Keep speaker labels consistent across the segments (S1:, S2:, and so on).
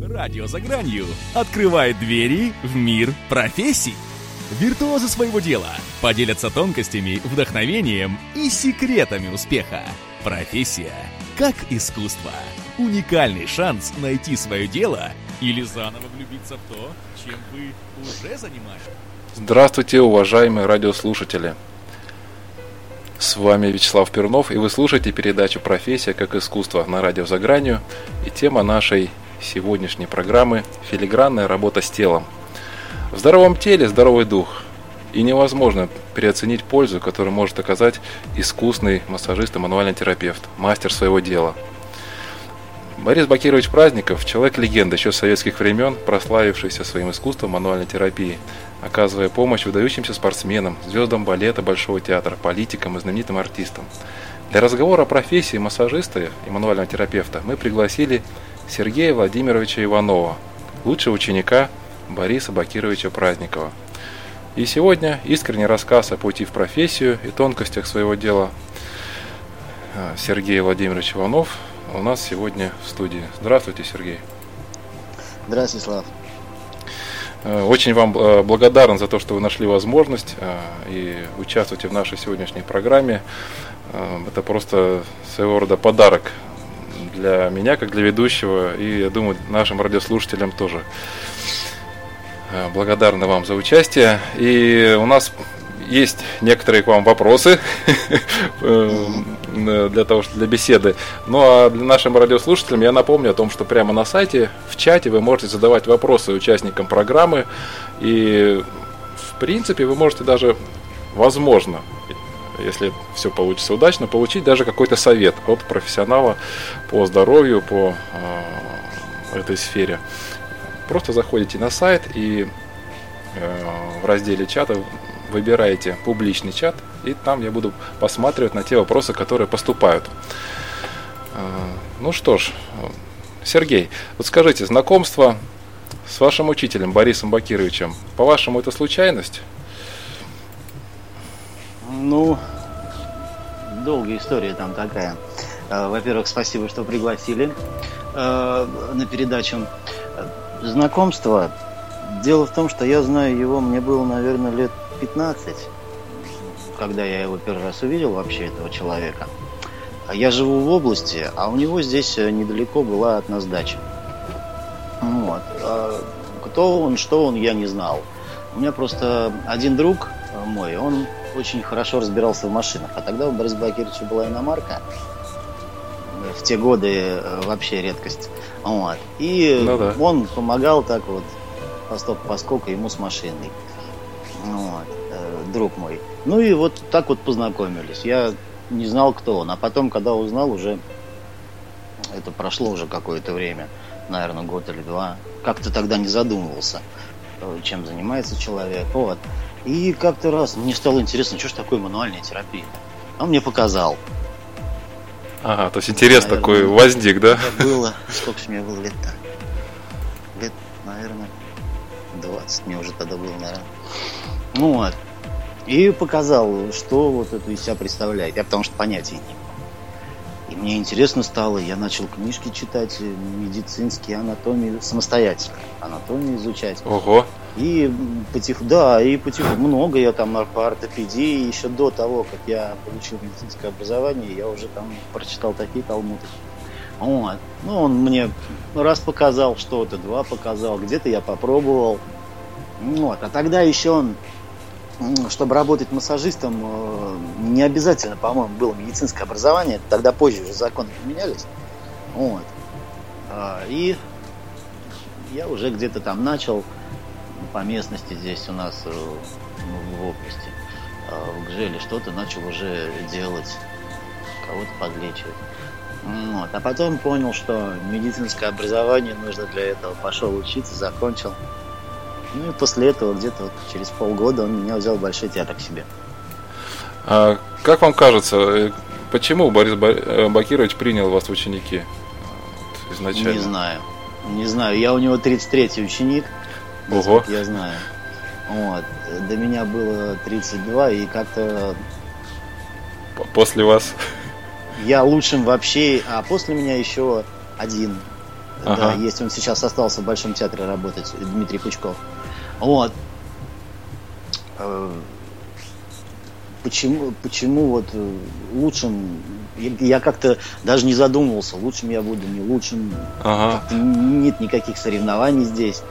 S1: Радио за гранью открывает двери в мир профессий. Виртуозы своего дела поделятся тонкостями, вдохновением и секретами успеха. Профессия как искусство. Уникальный шанс найти свое дело или заново влюбиться в то, чем вы уже занимаетесь.
S2: Здравствуйте, уважаемые радиослушатели! С вами Вячеслав Пернов, и вы слушаете передачу «Профессия как искусство» на радио «За гранью». И тема нашей сегодняшней программы – филигранная работа с телом. В здоровом теле здоровый дух. И невозможно переоценить пользу, которую может оказать искусный массажист и мануальный терапевт, мастер своего дела. Борис Бакирович Праздников – человек-легенда еще с советских времен, прославившийся своим искусством мануальной терапии – оказывая помощь выдающимся спортсменам, звездам балета Большого театра, политикам и знаменитым артистам. Для разговора о профессии массажиста и мануального терапевта мы пригласили Сергея Владимировича Иванова, лучшего ученика Бориса Бакировича Праздникова. И сегодня искренний рассказ о пути в профессию и тонкостях своего дела а, Сергей Владимирович Иванов у нас сегодня в студии. Здравствуйте, Сергей.
S3: Здравствуйте, Слав.
S2: Э, очень вам э, благодарен за то, что вы нашли возможность э, и участвуете в нашей сегодняшней программе. Это просто своего рода подарок для меня, как для ведущего, и, я думаю, нашим радиослушателям тоже. Благодарны вам за участие. И у нас есть некоторые к вам вопросы э, для того, что для беседы. Ну а для нашим радиослушателям я напомню о том, что прямо на сайте, в чате вы можете задавать вопросы участникам программы. И в принципе вы можете даже, возможно, если все получится удачно, получить даже какой-то совет от профессионала по здоровью, по э, этой сфере. Просто заходите на сайт и э, в разделе чата выбираете публичный чат, и там я буду посматривать на те вопросы, которые поступают. А, ну что ж, Сергей, вот скажите, знакомство с вашим учителем Борисом Бакировичем, по-вашему, это случайность?
S3: Ну, долгая история там такая. А, во-первых, спасибо, что пригласили а, на передачу. Знакомство. Дело в том, что я знаю его, мне было, наверное, лет 15, когда я его первый раз увидел вообще, этого человека. Я живу в области, а у него здесь э, недалеко была от нас дача. Вот. А кто он, что он, я не знал. У меня просто один друг э, мой, он очень хорошо разбирался в машинах. А тогда у Бориса Бакировича была иномарка. В те годы э, вообще редкость. Вот. И ну, да. он помогал так вот посток поскольку ему с машиной. Вот, э, друг мой. Ну и вот так вот познакомились. Я не знал, кто он. А потом, когда узнал, уже это прошло уже какое-то время, наверное, год или два. Как-то тогда не задумывался, э, чем занимается человек. Вот. И как-то раз мне стало интересно, что же такое мануальная терапия. Он мне показал.
S2: Ага, то есть интерес наверное, такой возник, да?
S3: Было, сколько же мне было лет-то? Лет, наверное, 20 мне уже тогда было, наверное. Ну вот. И показал, что вот это из себя представляет. Я потому что понятия не имел. Мне интересно стало, я начал книжки читать, медицинские, анатомии, самостоятельно. Анатомию изучать.
S2: Ого.
S3: И потихоньку, да, и потихоньку, много я там по ортопедии, еще до того, как я получил медицинское образование, я уже там прочитал такие талмуды. Вот. Ну, он мне раз показал что-то, два показал, где-то я попробовал. Вот. А тогда еще он чтобы работать массажистом, э, не обязательно, по-моему, было медицинское образование. Тогда позже уже законы поменялись. Вот. А, и я уже где-то там начал по местности здесь у нас э, ну, в области, э, в Гжеле что-то начал уже делать, кого-то подлечивать. Вот. А потом понял, что медицинское образование нужно для этого. Пошел учиться, закончил. Ну и после этого где-то вот через полгода он меня взял в Большой театр к себе.
S2: А как вам кажется, э, почему Борис э, Бакирович принял вас в ученики вот, изначально?
S3: Не знаю. Не знаю. Я у него 33-й ученик.
S2: Ого.
S3: Я знаю. Вот. До меня было 32, и как-то...
S2: После вас?
S3: Я лучшим вообще, а после меня еще один Ага. Да, есть. Он сейчас остался в Большом театре работать, Дмитрий Пучков. Вот. Э, почему, почему вот э, лучшим я как-то даже не задумывался, лучшим я буду, не лучшим. Ага. Нет никаких соревнований здесь,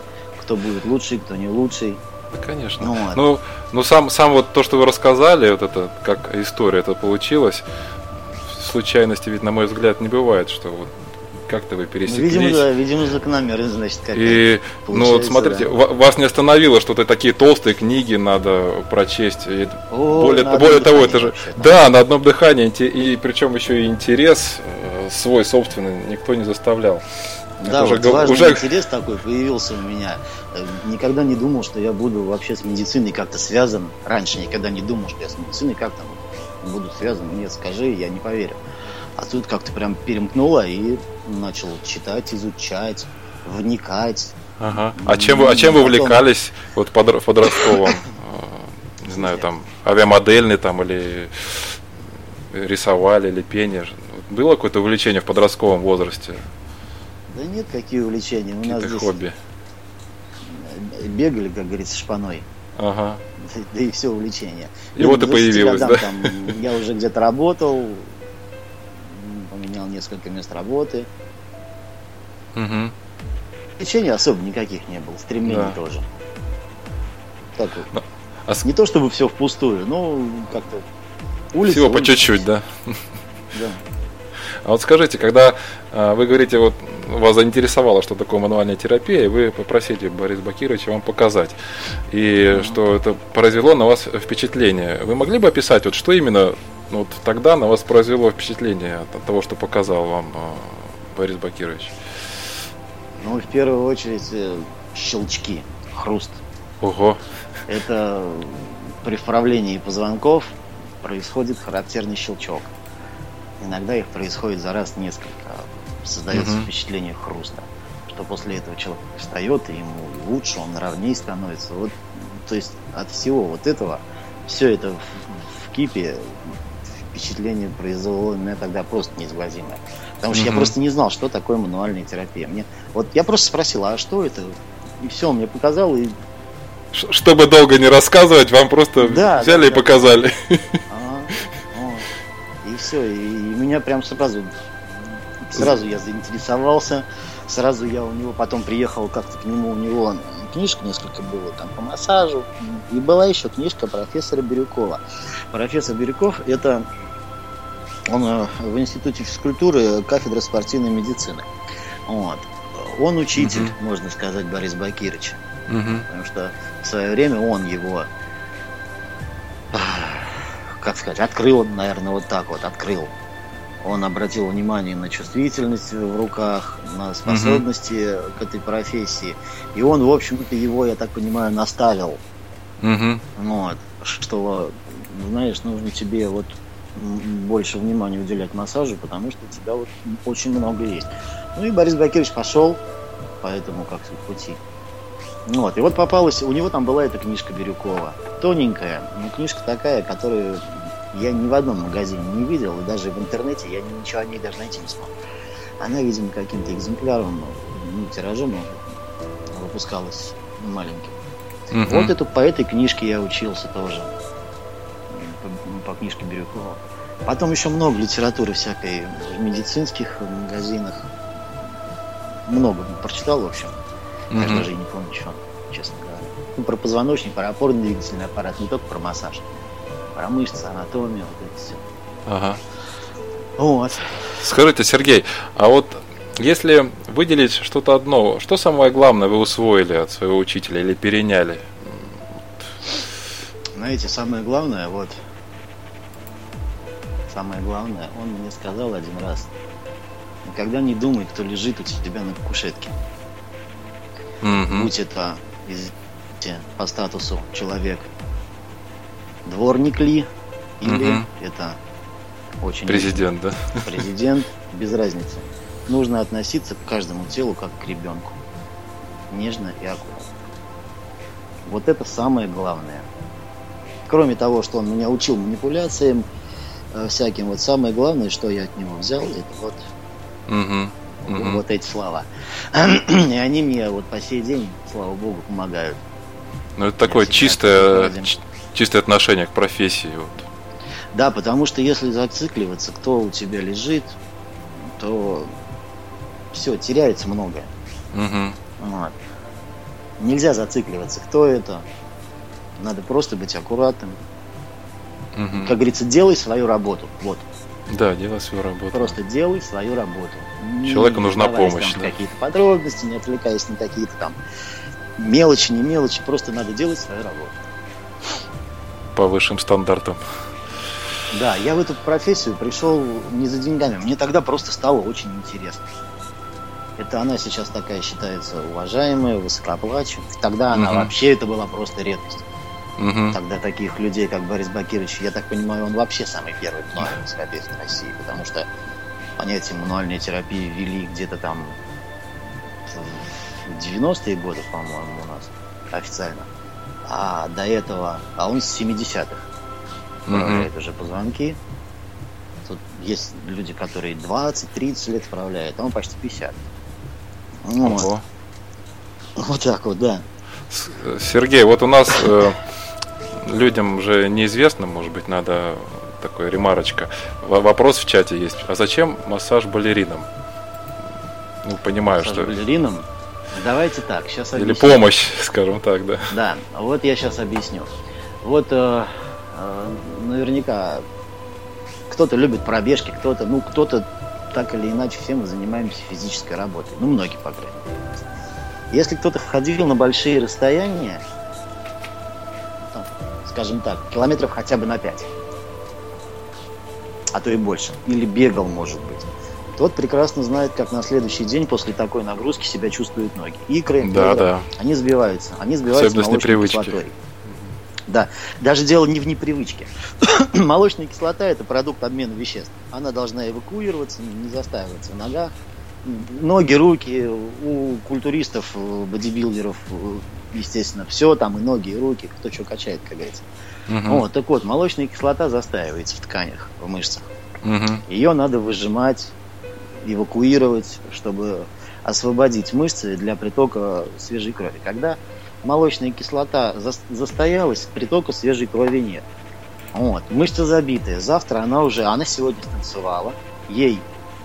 S3: кто будет лучший, кто не лучший.
S2: Да, конечно. Ну, вот. ну, ну сам, сам вот то, что вы рассказали, вот это, как история это получилась, случайности ведь, на мой взгляд, не бывает, что вот как-то вы пересеклись.
S3: Ну, видимо, да, видимо, закономерность, значит,
S2: как И, ну, вот смотрите, да. вас не остановило, что-то такие толстые книги надо прочесть. И О, более более того, это же... Вообще, да. на одном дыхании, и причем еще и интерес э, свой собственный никто не заставлял.
S3: Да, вот уже, важный уже... интерес такой появился у меня. Э, никогда не думал, что я буду вообще с медициной как-то связан. Раньше никогда не думал, что я с медициной как-то буду связан. Нет, скажи, я не поверю. А тут как-то прям перемкнуло и начал читать, изучать, вникать.
S2: Ага. А чем вы, а чем вы увлекались вот под, в подростковом? Не знаю, там авиамодельный там или рисовали, или пение. Было какое-то увлечение в подростковом возрасте?
S3: Да нет, какие увлечения. У нас здесь
S2: хобби.
S3: Бегали, как говорится, шпаной.
S2: Ага.
S3: Да, да и все увлечение.
S2: И ну, вот и появилось, годам, да?
S3: Там, я уже где-то работал, поменял несколько мест работы.
S2: Угу.
S3: Лечения особо никаких не было, стремлений да. тоже. Так вот. Но, а... Не то чтобы все впустую, но как-то
S2: улица. Всего по чуть-чуть, да.
S3: Да.
S2: А вот скажите, когда а, вы говорите, вот вас заинтересовало, что такое мануальная терапия, и вы попросили Бориса Бакировича вам показать, и mm-hmm. что это произвело на вас впечатление. Вы могли бы описать, вот что именно ну, вот тогда на вас произвело впечатление от того, что показал вам а, Борис Бакирович?
S3: Ну, в первую очередь, э, щелчки, хруст.
S2: Ого.
S3: Это при вправлении позвонков происходит характерный щелчок. Иногда их происходит за раз несколько. Создается угу. впечатление хруста. Что после этого человек встает, и ему лучше, он ровнее становится. Вот, то есть от всего вот этого, все это в, в кипе впечатление произвело у меня тогда просто неизгладимое. Потому что mm-hmm. я просто не знал, что такое мануальная терапия. Мне, вот я просто спросил, а что это? И все, он мне показал. И...
S2: Чтобы долго не рассказывать, вам просто да, взяли да, и да. показали.
S3: А, и все, и, и меня прям сразу, сразу я заинтересовался, сразу я у него потом приехал как-то к нему, у него книжка несколько было там по массажу, и была еще книжка профессора Бирюкова. Профессор Бирюков это он э, в Институте физкультуры кафедра спортивной медицины. Вот. Он учитель, угу. можно сказать, Борис Бакирович. Угу. Потому что в свое время он его, как сказать, открыл, наверное, вот так вот, открыл. Он обратил внимание на чувствительность в руках, на способности угу. к этой профессии. И он, в общем-то, его, я так понимаю, наставил.
S2: Угу.
S3: Вот. Что, знаешь, нужно тебе вот больше внимания уделять массажу, потому что у тебя вот очень много есть. Ну и Борис Бакирович пошел по этому как пути. Вот, и вот попалась, у него там была эта книжка Бирюкова, тоненькая, но книжка такая, которую я ни в одном магазине не видел, и даже в интернете я ничего о ней даже найти не смог. Она, видимо, каким-то экземпляром, ну, тиражом выпускалась маленьким. Угу. Вот эту, по этой книжке я учился тоже по книжке Бирюкова. Потом еще много литературы всякой в медицинских магазинах. Много прочитал, в общем. Mm-hmm. Я даже не помню, что, честно говоря. Ну, про позвоночник, про опорно-двигательный аппарат, не только про массаж. Про мышцы, анатомию, вот это все.
S2: Ага.
S3: Вот.
S2: Скажите, Сергей, а вот если выделить что-то одно, что самое главное вы усвоили от своего учителя или переняли?
S3: Знаете, самое главное, вот самое главное, он мне сказал один раз, никогда не думай, кто лежит у тебя на кушетке.
S2: Mm-hmm.
S3: Будь это извините, по статусу человек дворник ли, или mm-hmm. это очень
S2: президент, да?
S3: Президент, без разницы. Нужно относиться к каждому телу как к ребенку. Нежно и аккуратно. Вот это самое главное. Кроме того, что он меня учил манипуляциям, Э, всяким. Вот самое главное, что я от него взял, это вот
S2: угу.
S3: Угу. Вот эти слова. И они мне вот по сей день, слава богу, помогают.
S2: Ну, это такое чистое, чистое отношение к профессии. Вот.
S3: Да, потому что если зацикливаться, кто у тебя лежит, то все, теряется многое.
S2: Угу.
S3: Вот. Нельзя зацикливаться, кто это. Надо просто быть аккуратным. Угу. Как говорится, делай свою работу. Вот.
S2: Да, делай свою работу.
S3: Просто делай свою работу.
S2: Человеку не нужна помощь.
S3: да. какие-то подробности, не отвлекаясь на какие-то там мелочи, не мелочи. Просто надо делать свою работу.
S2: По высшим стандартам.
S3: Да, я в эту профессию пришел не за деньгами. Мне тогда просто стало очень интересно. Это она сейчас такая считается уважаемая, высокооплачиваемая. Тогда она угу. вообще это была просто редкость. Угу. Тогда таких людей, как Борис Бакирович, я так понимаю, он вообще самый первый мануальный терапевт в России, потому что понятие мануальной терапии ввели где-то там в 90-е годы, по-моему, у нас официально. А до этого, а он с 70-х управляет угу. уже позвонки. Тут есть люди, которые 20-30 лет управляют, а он почти 50.
S2: Ну, вот.
S3: вот так вот, да.
S2: Сергей, вот у нас э, людям уже неизвестно, может быть, надо такой ремарочка. Вопрос в чате есть. А зачем массаж балеринам? Ну, понимаю, массаж что...
S3: балеринам? Давайте так, сейчас
S2: объясню. Или помощь, скажем так, да.
S3: Да, вот я сейчас объясню. Вот э, э, наверняка кто-то любит пробежки, кто-то, ну, кто-то так или иначе все мы занимаемся физической работой. Ну, многие, по крайней мере. Если кто-то ходил на большие расстояния, скажем так, километров хотя бы на 5, а то и больше, или бегал, может быть, тот прекрасно знает, как на следующий день после такой нагрузки себя чувствуют ноги. Икры,
S2: да, да.
S3: они сбиваются, они сбиваются молочной кислотой. Да, даже дело не в непривычке. Молочная кислота – это продукт обмена веществ. Она должна эвакуироваться, не застаиваться в ногах. Ноги, руки у культуристов, бодибилдеров, естественно, все там, и ноги, и руки, кто что качает, как говорится. Угу. Вот, так вот, молочная кислота застаивается в тканях, в мышцах. Угу. Ее надо выжимать, эвакуировать, чтобы освободить мышцы для притока свежей крови. Когда молочная кислота застоялась, притока свежей крови нет. Вот, мышца забитая. Завтра она уже, она сегодня станцевала, ей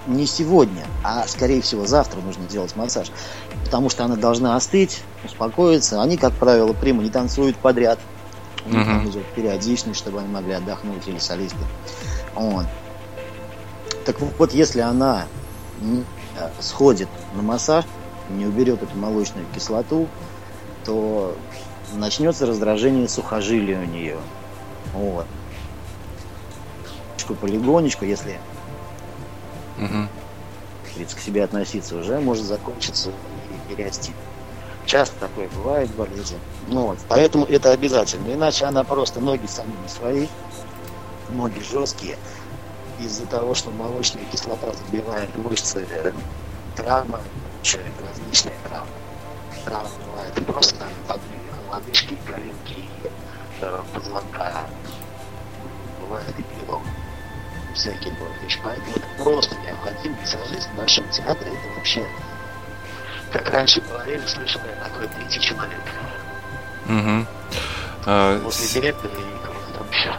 S3: не сегодня, а скорее всего завтра нужно делать массаж, потому что она должна остыть, успокоиться. Они, как правило, приму не танцуют подряд. У них там идет периодичность, чтобы они могли отдохнуть или солисты. Вот. Так вот, если она э, сходит на массаж, не уберет эту молочную кислоту, то начнется раздражение сухожилия у нее. Вот. Полигонечку, если угу. к себе относиться, уже может закончиться и перерасти. Часто такое бывает в болезни. Ну, вот. Поэтому это обязательно. Иначе она просто ноги сами не свои, ноги жесткие. Из-за того, что молочная кислота забивает мышцы, э, травма, человек различные травмы. Травмы бывают просто там лодыжки, коленки, э, позвонка. Бывает и перелом всякие вещи. Поэтому это просто необходимо визажист в нашем театре. Это вообще, как раньше говорили, слышали, такой третий человек.
S2: Угу.
S3: А, После директора и кого-то там еще.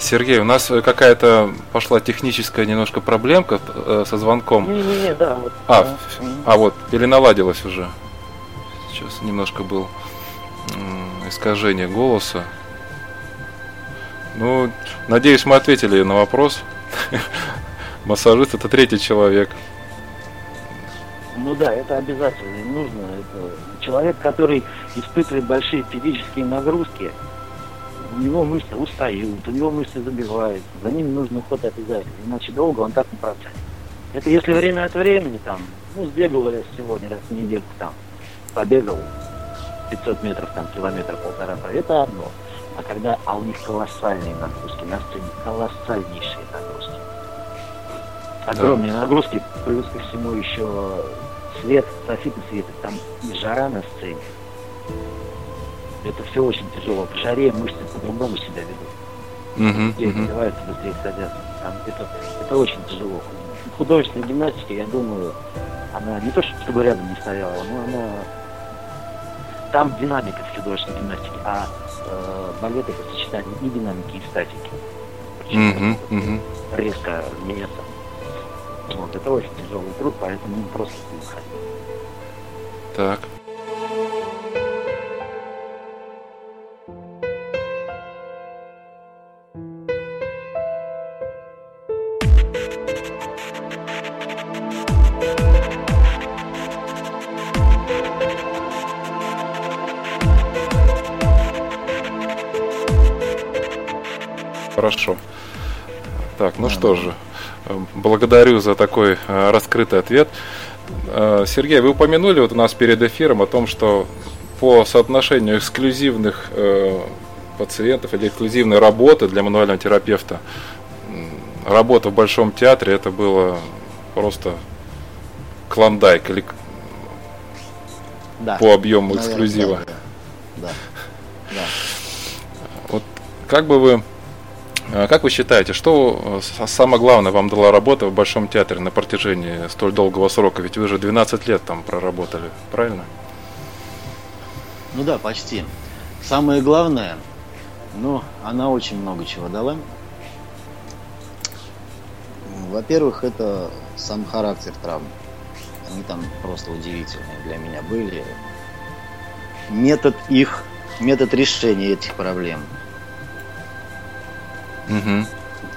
S2: Сергей, у нас какая-то пошла техническая немножко проблемка э, со звонком.
S3: Не-не-не, да.
S2: Вот, а, а вот, или наладилась уже. Сейчас немножко был искажение голоса. Ну, надеюсь, мы ответили на вопрос. Массажист это третий человек.
S3: Ну да, это обязательно нужно. Это человек, который испытывает большие физические нагрузки, у него мышцы устают, у него мышцы забивают, за ними нужно уход обязательно, иначе долго он так не протянет. Это если время от времени там, ну, сбегал я сегодня раз в недельку там, побегал 500 метров, там, километр, полтора, это одно. А когда, а у них колоссальные нагрузки, на сцене колоссальнейшие нагрузки. Огромные да. нагрузки, плюс ко всему еще свет, софитный свет, там жара на сцене. Это все очень тяжело. В жаре мышцы по-другому себя ведут.
S2: Угу,
S3: быстрее uh-huh. быстрее садятся. Там это, это очень тяжело.
S4: художественной гимнастики, я думаю, она не то чтобы рядом не стояла, но она там динамика в художественной гимнастике, а э, балет это сочетание и динамики, и статики.
S2: Угу, угу.
S4: Резко меняться. Вот, это очень тяжелый труд, поэтому просто не ходить.
S2: Так. Хорошо. Так, ну что же, э, благодарю за такой э, раскрытый ответ. Э, Сергей, вы упомянули вот у нас перед эфиром о том, что по соотношению эксклюзивных пациентов или эксклюзивной работы для мануального терапевта, работа в Большом театре это было просто клондайк или да. по объему Наверное, эксклюзива. Да, да. да. Вот как бы вы как вы считаете, что э, самое главное вам дала работа в Большом театре на протяжении столь долгого срока? Ведь вы же 12 лет там проработали, правильно?
S3: Ну да, почти. Самое главное, ну, она очень много чего дала. Во-первых, это сам характер травм. Они там просто удивительные для меня были. Метод их, метод решения этих проблем – Угу.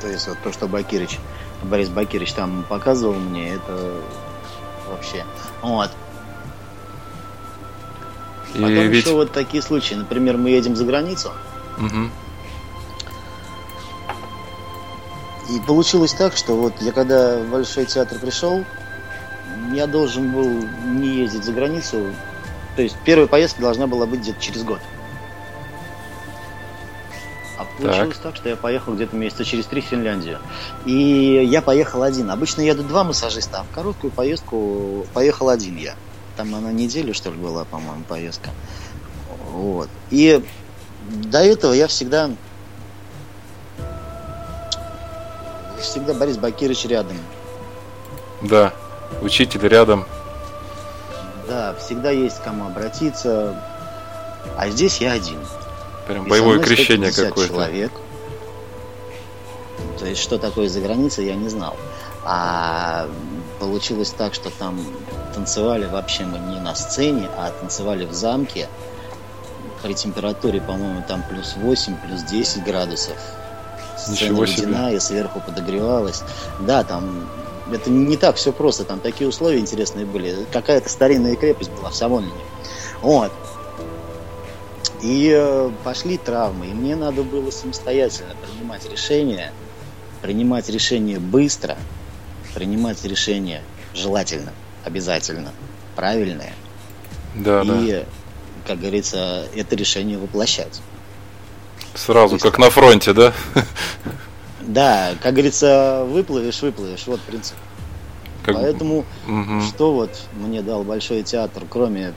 S3: То есть вот то, что Бакирич, Борис Бакирич там показывал мне, это вообще. Вот. И Потом ведь... еще вот такие случаи. Например, мы едем за границу. Угу. И получилось так, что вот я когда в Большой театр пришел, я должен был не ездить за границу. То есть первая поездка должна была быть где-то через год. Получилось так. так, что я поехал где-то месяца через три в Финляндию. И я поехал один. Обычно едут два массажиста, а в короткую поездку поехал один я. Там она неделю, что ли, была, по-моему, поездка. Вот. И до этого я всегда всегда Борис Бакирович рядом.
S2: Да, учитель рядом.
S3: Да, всегда есть к кому обратиться. А здесь я один.
S2: Прям боевое крещение какое-то.
S3: человек. То есть, что такое за границей, я не знал. А получилось так, что там танцевали вообще мы не на сцене, а танцевали в замке при температуре, по-моему, там плюс 8, плюс 10 градусов. Сцена Ничего себе. и сверху подогревалась. Да, там это не так все просто, там такие условия интересные были. Какая-то старинная крепость была в Самонине. Вот. И э, пошли травмы, и мне надо было самостоятельно принимать решения, принимать решения быстро, принимать решения желательно, обязательно, правильное.
S2: Да,
S3: и,
S2: да.
S3: как говорится, это решение воплощать.
S2: Сразу, есть, как на фронте, да?
S3: Да, как говорится, выплывешь, выплывешь, вот принцип. Как... Поэтому, угу. что вот мне дал Большой театр, кроме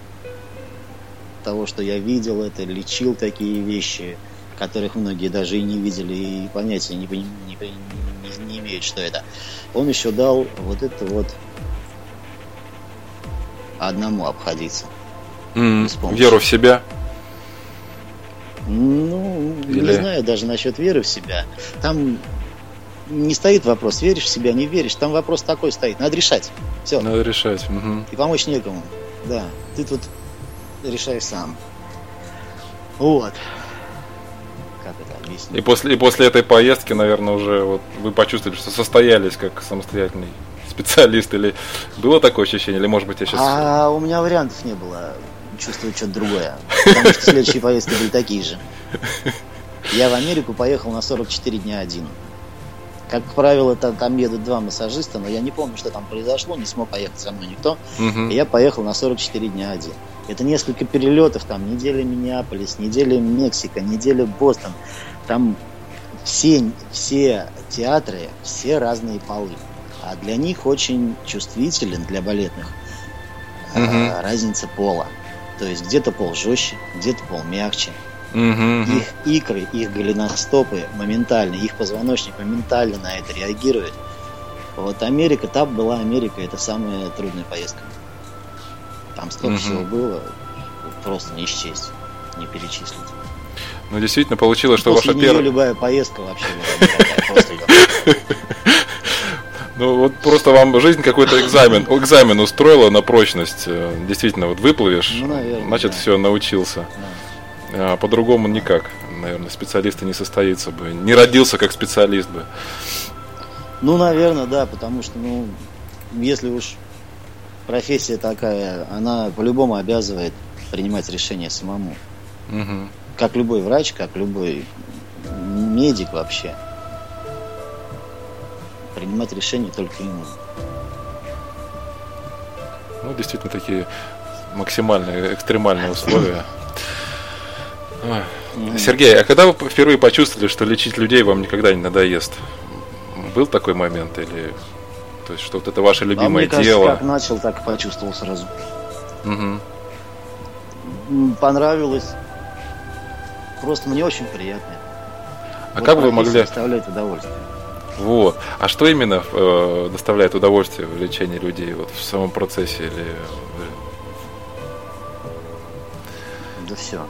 S3: того, что я видел это, лечил такие вещи, которых многие даже и не видели и понятия не, не, не, не имеют, что это. Он еще дал вот это вот одному обходиться.
S2: Mm, веру в себя?
S3: Ну, Или... не знаю даже насчет веры в себя. Там не стоит вопрос, веришь в себя, не веришь. Там вопрос такой стоит. Надо решать. Все.
S2: Надо решать. Угу.
S3: И помочь некому. Да. Ты тут решай сам. Вот.
S2: Как это объяснить? И после, и после этой поездки, наверное, уже вот вы почувствовали, что состоялись как самостоятельный специалист, или было такое ощущение, или может быть я сейчас...
S3: А у меня вариантов не было чувствовать что-то другое. Потому что следующие поездки были такие же. Я в Америку поехал на 44 дня один. Как правило, там, там едут два массажиста, но я не помню, что там произошло, не смог поехать со мной никто. Угу. И я поехал на 44 дня один. Это несколько перелетов, там неделя Миннеаполис, неделя Мексика, неделя Бостон. Там все, все театры, все разные полы. А для них очень чувствителен, для балетных, угу. разница пола. То есть где-то пол жестче, где-то пол мягче. Угу. Их икры, их голеностопы моментально, их позвоночник моментально на это реагирует. Вот Америка, там была Америка, это самая трудная поездка. Там столько
S2: Мгм.
S3: всего было, просто не счесть, не перечислить.
S2: Ну, действительно, получилось, что
S3: После
S2: ваша первая...
S3: любая поездка вообще была
S2: Ну, вот просто вам жизнь какой-то экзамен, экзамен устроила на прочность. Э, Действительно, вот выплывешь,
S3: Ну, наверное,
S2: значит,
S3: да.
S2: все, научился.
S3: Да.
S2: А по-другому никак. Наверное, специалиста не состоится бы. Не родился как специалист бы.
S3: Ну, наверное, да, потому что, ну, если уж профессия такая, она по-любому обязывает принимать решения самому.
S2: Мгм.
S3: Как любой врач, как любой медик вообще. Принимать решения только ему.
S2: Ну, действительно, такие максимальные, экстремальные условия. Ой. Сергей, а когда вы впервые почувствовали, что лечить людей вам никогда не надоест? Был такой момент или то есть что вот это ваше
S3: А мне
S2: любимое
S3: кажется,
S2: дело?
S3: как начал, так и почувствовал сразу. М, Понравилось. Просто мне очень приятно.
S2: А
S3: Вот
S2: как вы могли?
S3: доставляет удовольствие.
S2: Вот. А что именно э, доставляет удовольствие в лечении людей вот в самом процессе или
S3: Да все.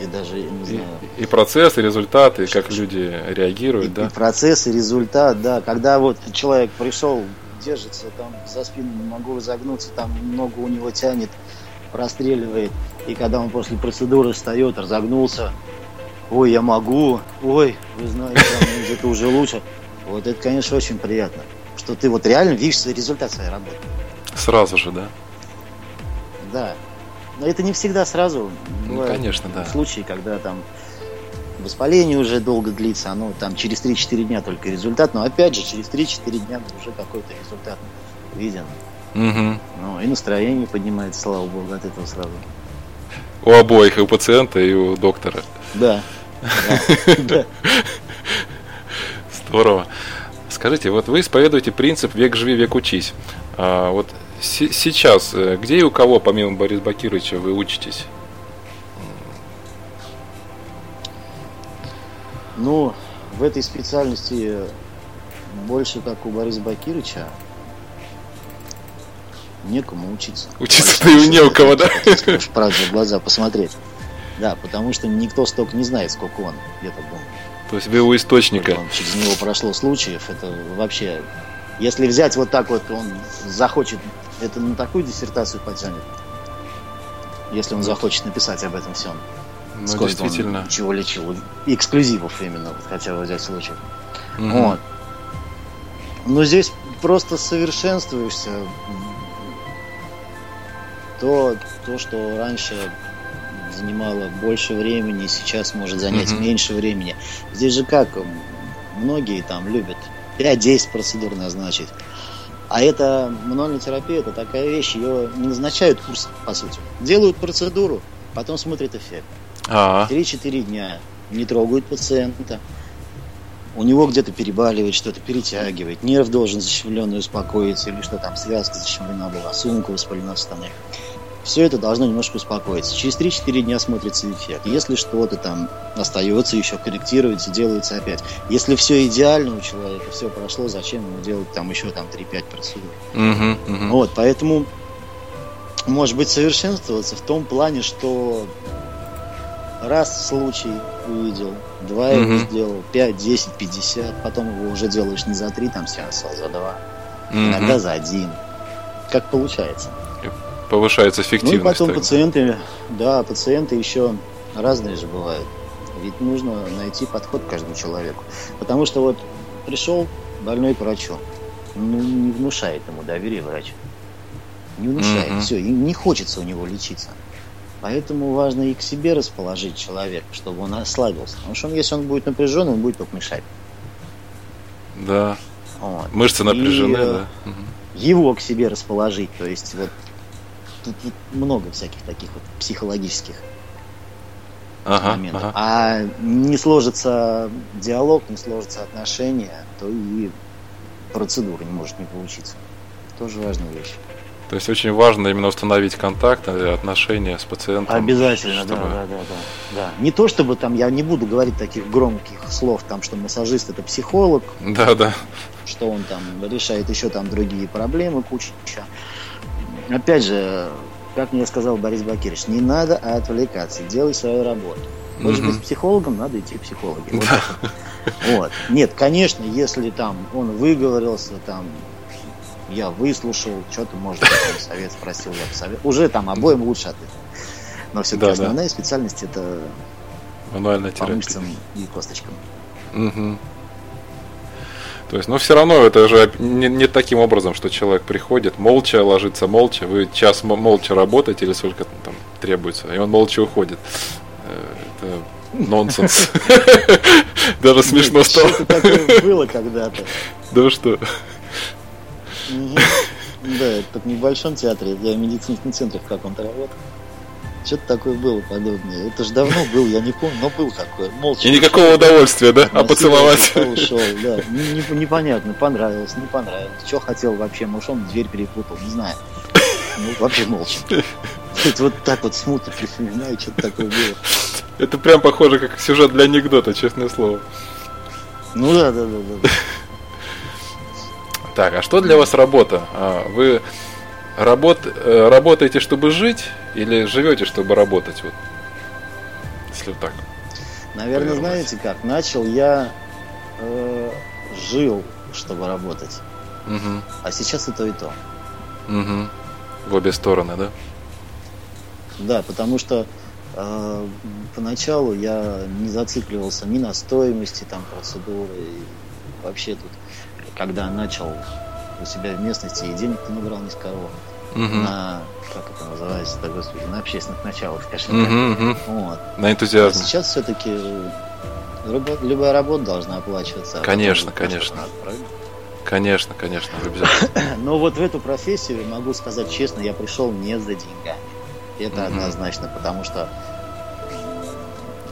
S3: И даже, не
S2: и,
S3: знаю,
S2: и процесс, и результаты, и как люди
S3: и,
S2: реагируют,
S3: и
S2: да?
S3: процесс, и результат, да. Когда вот человек пришел, держится там за спину, не могу разогнуться, там ногу у него тянет, простреливает. И когда он после процедуры встает, разогнулся, ой, я могу, ой, вы знаете, где-то уже лучше. Вот это, конечно, очень приятно. Что ты вот реально видишь результат своей работы.
S2: Сразу же, да?
S3: Да. Но это не всегда сразу.
S2: Ну, конечно, да.
S3: Случаи, когда там воспаление уже долго длится, оно там через 3-4 дня только результат, но опять же через 3-4 дня уже какой-то результат виден.
S2: Мгм.
S3: Ну и настроение поднимается, слава богу, от этого сразу.
S2: У обоих, и у пациента, и у доктора.
S3: Да.
S2: Здорово. Скажите, вот вы исповедуете принцип «век живи, век учись». А вот сейчас, э, где и у кого, помимо Бориса Бакировича, вы учитесь?
S3: Ну, в этой специальности больше, как у Бориса Бакирыча, некому учиться.
S2: Учиться-то и не у кого, да?
S3: так правде в глаза посмотреть. Да, потому что никто столько не знает, сколько он, я так думаю.
S2: То есть вы у источника.
S3: Через него прошло случаев, это вообще... Если взять вот так вот, он захочет, это на такую диссертацию потянет. Если он захочет написать об этом всем.
S2: Ну,
S3: сколько
S2: действительно.
S3: он чего лечил. Эксклюзивов именно, вот хотя бы взять случай.
S2: Мгм.
S3: Вот. Но здесь просто совершенствуешься. То, то, что раньше занимало больше времени, сейчас может занять
S2: Мгм.
S3: меньше времени. Здесь же как, многие там любят 5-10 процедур назначить. А это мануальная терапия, это такая вещь, ее не назначают курс, по сути. Делают процедуру, потом смотрят эффект.
S2: А,
S3: 3-4 дня не трогают пациента. У него где-то перебаливает, что-то перетягивает. Нерв должен защемленный успокоиться, или что там, связка защемлена была, сумка воспалена в стороны. Все это должно немножко успокоиться. Через 3-4 дня смотрится эффект. Если что-то там остается, еще корректируется, делается опять. Если все идеально у человека, все прошло, зачем ему делать там еще там 3-5 процедур?
S2: мгм, мгм.
S3: Вот, поэтому, может быть, совершенствоваться в том плане, что раз случай увидел, два его
S2: Мгм.
S3: сделал, 5, 10, 50, потом его уже делаешь не за три там сеанса, а за два,
S2: Мгм.
S3: иногда за один. Как получается.
S2: Повышается
S3: Ну и
S2: эффективность.
S3: потом
S2: тогда.
S3: пациенты, да, пациенты еще разные же бывают. Ведь нужно найти подход к каждому человеку. Потому что вот пришел больной к врачу, ну не внушает ему доверие врач. Не внушает,
S2: Мгм.
S3: все, и не хочется у него лечиться. Поэтому важно и к себе расположить человека, чтобы он расслабился. Потому что он, если он будет напряжен, он будет только мешать.
S2: Да.
S3: Вот.
S2: Мышцы
S3: И,
S2: напряжены,
S3: э,
S2: да.
S3: Его к себе расположить. То есть вот тут, тут много всяких таких вот психологических
S2: Ага,
S3: моментов.
S2: ага.
S3: А не сложится диалог, не сложится отношения, то и процедура не может не получиться. Тоже важная вещь.
S2: То есть очень важно именно установить контакт, э, отношения с пациентом.
S3: Обязательно,
S2: чтобы...
S3: да, да, да, да, да. Не то чтобы там, я не буду говорить таких громких слов, там, что массажист это психолог,
S2: Да, да.
S3: что он там решает еще там другие проблемы, куча. Опять же, как мне сказал Борис Бакирович, не надо отвлекаться, делай свою работу. Хочешь
S2: Мгм.
S3: быть психологом, надо идти к психологу. Вот
S2: Да.
S3: вот. Нет, конечно, если там он выговорился, там я выслушал, что-то, может быть, он совет спросил, я посовет. Уже там обоим лучше от этого. Но все-таки
S2: Да, да.
S3: основная специальность это
S2: Мануальная
S3: по
S2: терапия.
S3: мышцам и косточкам.
S2: Мгм. То есть, но все равно это же не, не таким образом, что человек приходит, молча ложится молча, вы час мо- молча работаете или сколько там требуется, и он молча уходит. Э, Это нонсенс. Даже смешно стало.
S3: Такое было когда-то.
S2: Да что?
S3: Да, это в небольшом театре, я в медицинском центре в каком-то работал. Что-то такое было подобное. Это же давно был, я не помню, но был такое. Молча.
S2: И никакого удовольствия, да? А поцеловать?
S3: ушел, да. Не- не- Непонятно, понравилось, не понравилось. Что хотел вообще, может он дверь перепутал, не знаю. Ну, вообще молча. Вот так вот смутно припоминаю, что-то такое было.
S2: Это прям похоже как сюжет для анекдота, честное слово.
S3: Ну да, да, да, да.
S2: Так, а что для вас работа? А, Вы работ, э, работаете, чтобы жить, или живете, чтобы работать? Вот. Если вот так.
S3: Наверное,
S2: Повернуть.
S3: знаете как? Начал я э, жил, чтобы работать.
S2: Мгм.
S3: А сейчас и то, и то.
S2: Мгм. В обе стороны, да?
S3: Да, потому что э, поначалу я не зацикливался ни на стоимости там процедуры. И вообще тут, когда начал у себя в местности, и денег-то набрал ни с кого. На, как это называется-то, господи, на общественных началах, скажем так.
S2: Мгм, мгм.
S3: Вот.
S2: На
S3: А
S2: энтузиазме.
S3: сейчас все-таки любая работа должна оплачиваться.
S2: Конечно,
S3: что
S2: конечно.
S3: надо, правильно?
S2: Конечно, конечно, обязательно.
S3: Но вот в эту профессию, могу сказать честно, я пришел не за деньгами. Это
S2: Мгм.
S3: однозначно, потому что,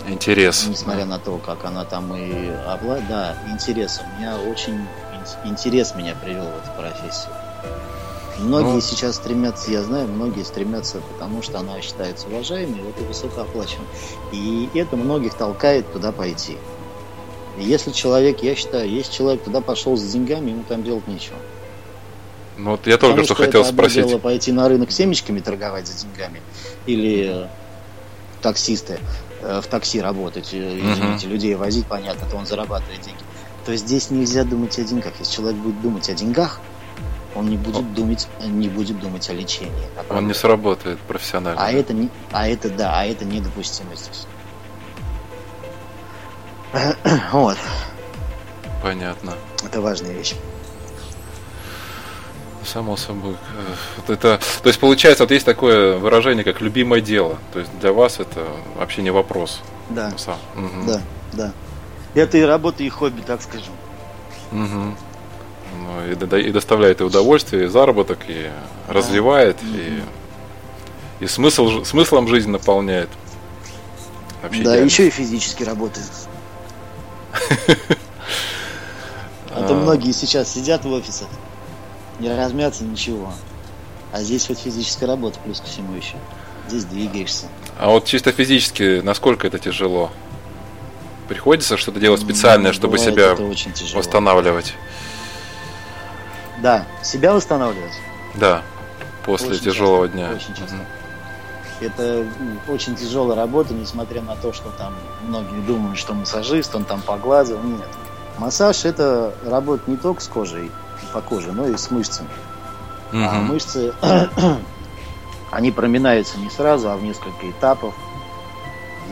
S2: Интерес.
S3: несмотря на то, как она там и обла... да, интерес. У меня очень ин- интерес меня привел в эту профессию. Многие
S2: Ну.
S3: сейчас стремятся, я знаю, многие стремятся, потому что она считается уважаемой, вот и высокооплачиваемой. И это многих толкает туда пойти. Если человек, я считаю, если человек туда пошел за деньгами, ему там делать нечего.
S2: Ну вот я только
S3: Потому
S2: что
S3: что
S2: хотел
S3: это одно
S2: спросить.
S3: дело пойти на рынок семечками торговать за деньгами или э, таксисты э, в такси работать, э, извините, людей возить, понятно, то он зарабатывает деньги. То здесь нельзя думать о деньгах. Если человек будет думать о деньгах, он не будет думать, не будет думать о лечении. о
S2: Он не сработает профессионально.
S3: А это не, а это да, а это недопустимо здесь. Вот,
S2: Понятно.
S3: это важная вещь.
S2: Само собой. Э, это, то есть получается, вот есть такое выражение, как любимое дело. То есть для вас это вообще не вопрос.
S3: Да,
S2: сам. Мгм.
S3: да, да. Это и работа, и хобби, так скажем.
S2: Мгм. Ну, и, и доставляет и удовольствие, и заработок, и развивает, и, и смысл, смыслом жизни наполняет. Вообще
S3: да,
S2: идеально.
S3: еще и физически работает. А то
S2: А.
S3: многие сейчас сидят в офисах, не размяться, ничего. А здесь вот физическая работа плюс ко всему еще. Здесь двигаешься.
S2: А вот чисто физически, насколько это тяжело? Приходится что-то делать специальное,
S3: М,
S2: чтобы себя восстанавливать?
S3: Да, себя восстанавливать.
S2: Да, после
S3: Очень
S2: тяжелого
S3: часто,
S2: дня.
S3: очень часто.
S2: Мгм.
S3: Это очень тяжелая работа, несмотря на то, что там многие думают, что массажист, он там погладил. Нет. Массаж это работа не только с кожей, по коже, но и с мышцами. А
S2: Мгм.
S3: мышцы, они проминаются не сразу, а в несколько этапов.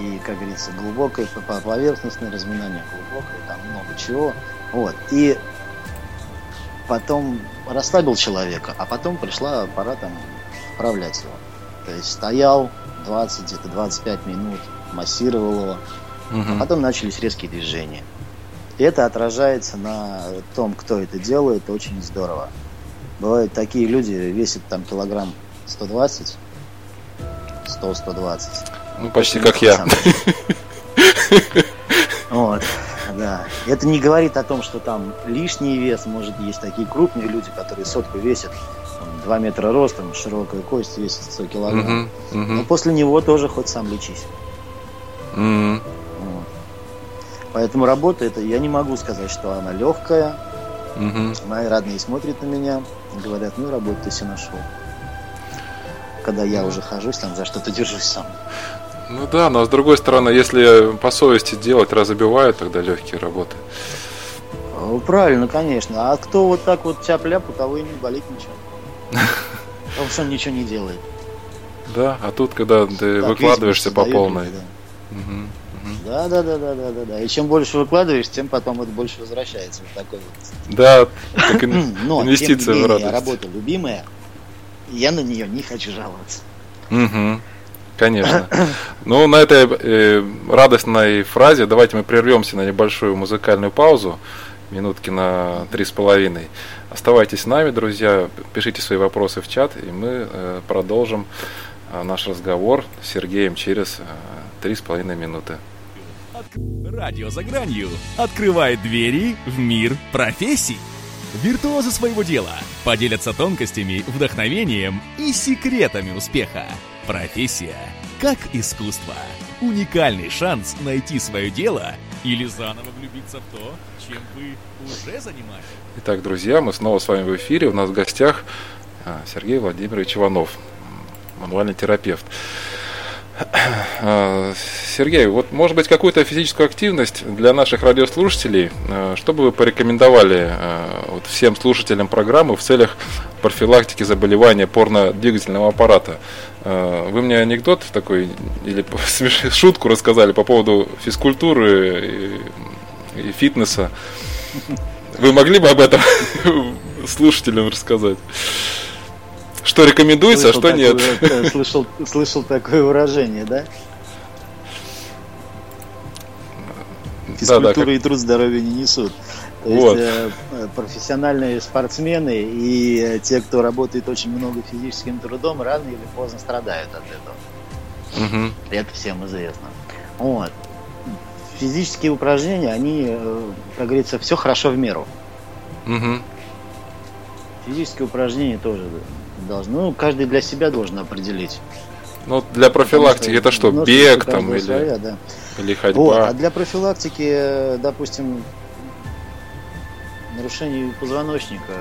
S3: И, как говорится, глубокое по- по- поверхностное разминание, глубокое, там много чего. Вот. И потом расслабил человека, а потом пришла пора там вправлять его. То есть стоял 20, где-то 25 минут, массировал его, а
S2: Мгм.
S3: потом начались резкие движения. И это отражается на том, кто это делает, очень здорово. Бывают такие люди, весят там килограмм 120, 100-120.
S2: Ну, почти как я.
S3: Вот, да. Это не говорит о том, что там лишний вес, может, есть такие крупные люди, которые сотку весят, там, 2 метра ростом, широкая кость, весит 100 килограмм.
S2: Мгм, мгм,
S3: Но после него тоже хоть сам лечись. Вот. Поэтому работа это, я не могу сказать, что она легкая.
S2: Мгм.
S3: Мои родные смотрят на меня и говорят, ну работу ты себе нашел. Когда я уже хожусь, там за что-то держусь сам.
S2: Ну да, но с другой стороны, если по совести делать, разобивают тогда легкие работы.
S3: Ну, Правильно, конечно. А кто вот так вот тяп-ляп, у того и не болит ничего. Он ничего не делает.
S2: Да, а тут, когда ты
S3: Так,
S2: выкладываешься по полной.
S3: Да, да, да, да, да, да, да. И чем больше выкладываешь, тем потом это больше возвращается. Вот такой вот.
S2: Да, как
S3: Но,
S2: инвестиция в радость.
S3: работа любимая, я на нее не хочу жаловаться.
S2: Мгм. Конечно. Ну, на этой э, радостной фразе давайте мы прервемся на небольшую музыкальную паузу, минутки на три с половиной. Оставайтесь с нами, друзья, пишите свои вопросы в чат, и мы э, продолжим э, наш разговор с Сергеем через э, три с половиной минуты.
S1: Радио за гранью открывает двери в мир профессий. Виртуозы своего дела поделятся тонкостями, вдохновением и секретами успеха. Профессия как искусство. Уникальный шанс найти свое дело или заново влюбиться в то, чем вы уже занимаетесь.
S2: Итак, друзья, мы снова с вами в эфире. У нас в гостях а, Сергей Владимирович Иванов, мануальный терапевт. А, Сергей, вот может быть какую-то физическую активность для наших радиослушателей, а, что бы вы порекомендовали а, вот всем слушателям программы в целях профилактики заболевания порно-двигательного аппарата? Вы мне анекдот такой или шутку рассказали по поводу физкультуры и, и фитнеса. Вы могли бы об этом слушателям рассказать? Что рекомендуется, а
S3: Слышал
S2: что нет?
S3: такое, э, Слышал, слышал такое выражение, да? Физкультура
S2: как-
S3: и труд здоровья не несут. То
S2: Вот.
S3: есть э, э, профессиональные спортсмены и э, те, кто работает очень много физическим трудом, рано или поздно страдают от этого.
S2: Мгм.
S3: Это всем известно. Вот. Физические упражнения, они, э, как говорится, все хорошо в меру.
S2: Мгм.
S3: Физические упражнения тоже должны, ну, каждый для себя должен определить.
S2: Ну, для профилактики это что, бег там или,
S3: своя, да.
S2: или
S3: Вот, а
S2: ходьба?
S3: для профилактики, допустим, нарушений позвоночника